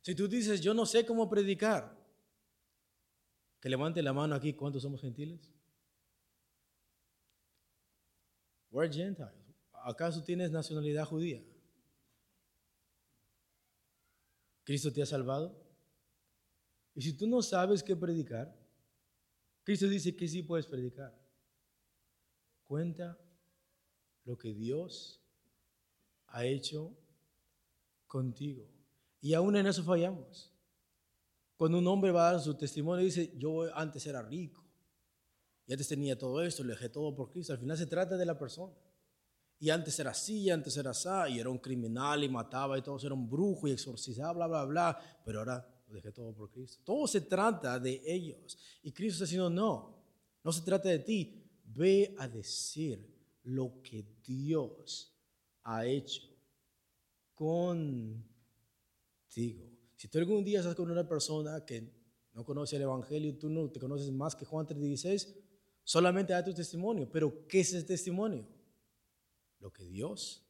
Si tú dices, yo no sé cómo predicar, que levante la mano aquí, ¿cuántos somos gentiles? We're Gentiles. ¿Acaso tienes nacionalidad judía? ¿Cristo te ha salvado? Y si tú no sabes qué predicar, Cristo dice que sí puedes predicar. Cuenta lo que Dios ha hecho contigo. Y aún en eso fallamos. Cuando un hombre va a dar su testimonio y dice, yo antes era rico, y antes tenía todo esto, le dejé todo por Cristo. Al final se trata de la persona. Y antes era así, y antes era así, y era un criminal y mataba y todo, era un brujo y exorcizaba, bla, bla, bla. Pero ahora lo dejé todo por Cristo. Todo se trata de ellos. Y Cristo está diciendo, no, no se trata de ti, ve a decir lo que Dios ha hecho contigo. Si tú algún día estás con una persona que no conoce el Evangelio, tú no te conoces más que Juan 3:16, solamente da tu testimonio. Pero, ¿qué es ese testimonio? Lo que Dios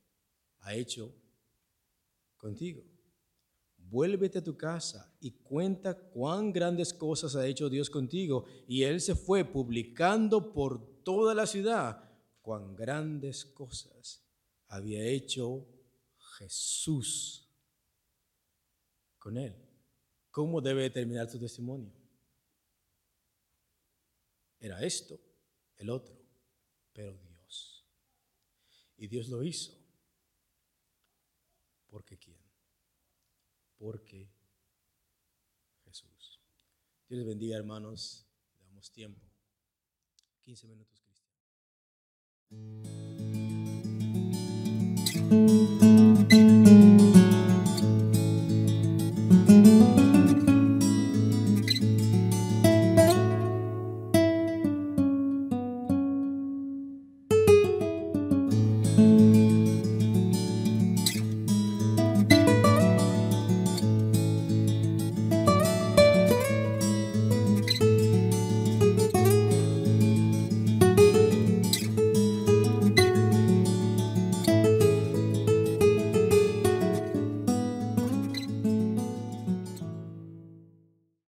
ha hecho contigo. Vuélvete a tu casa y cuenta cuán grandes cosas ha hecho Dios contigo. Y él se fue publicando por toda la ciudad cuán grandes cosas había hecho Jesús con él. ¿Cómo debe terminar tu testimonio? Era esto, el otro, pero Dios. Y Dios lo hizo. ¿Porque quién? Porque Jesús. Dios les bendiga, hermanos. Le damos tiempo. 15 minutos, Thank you.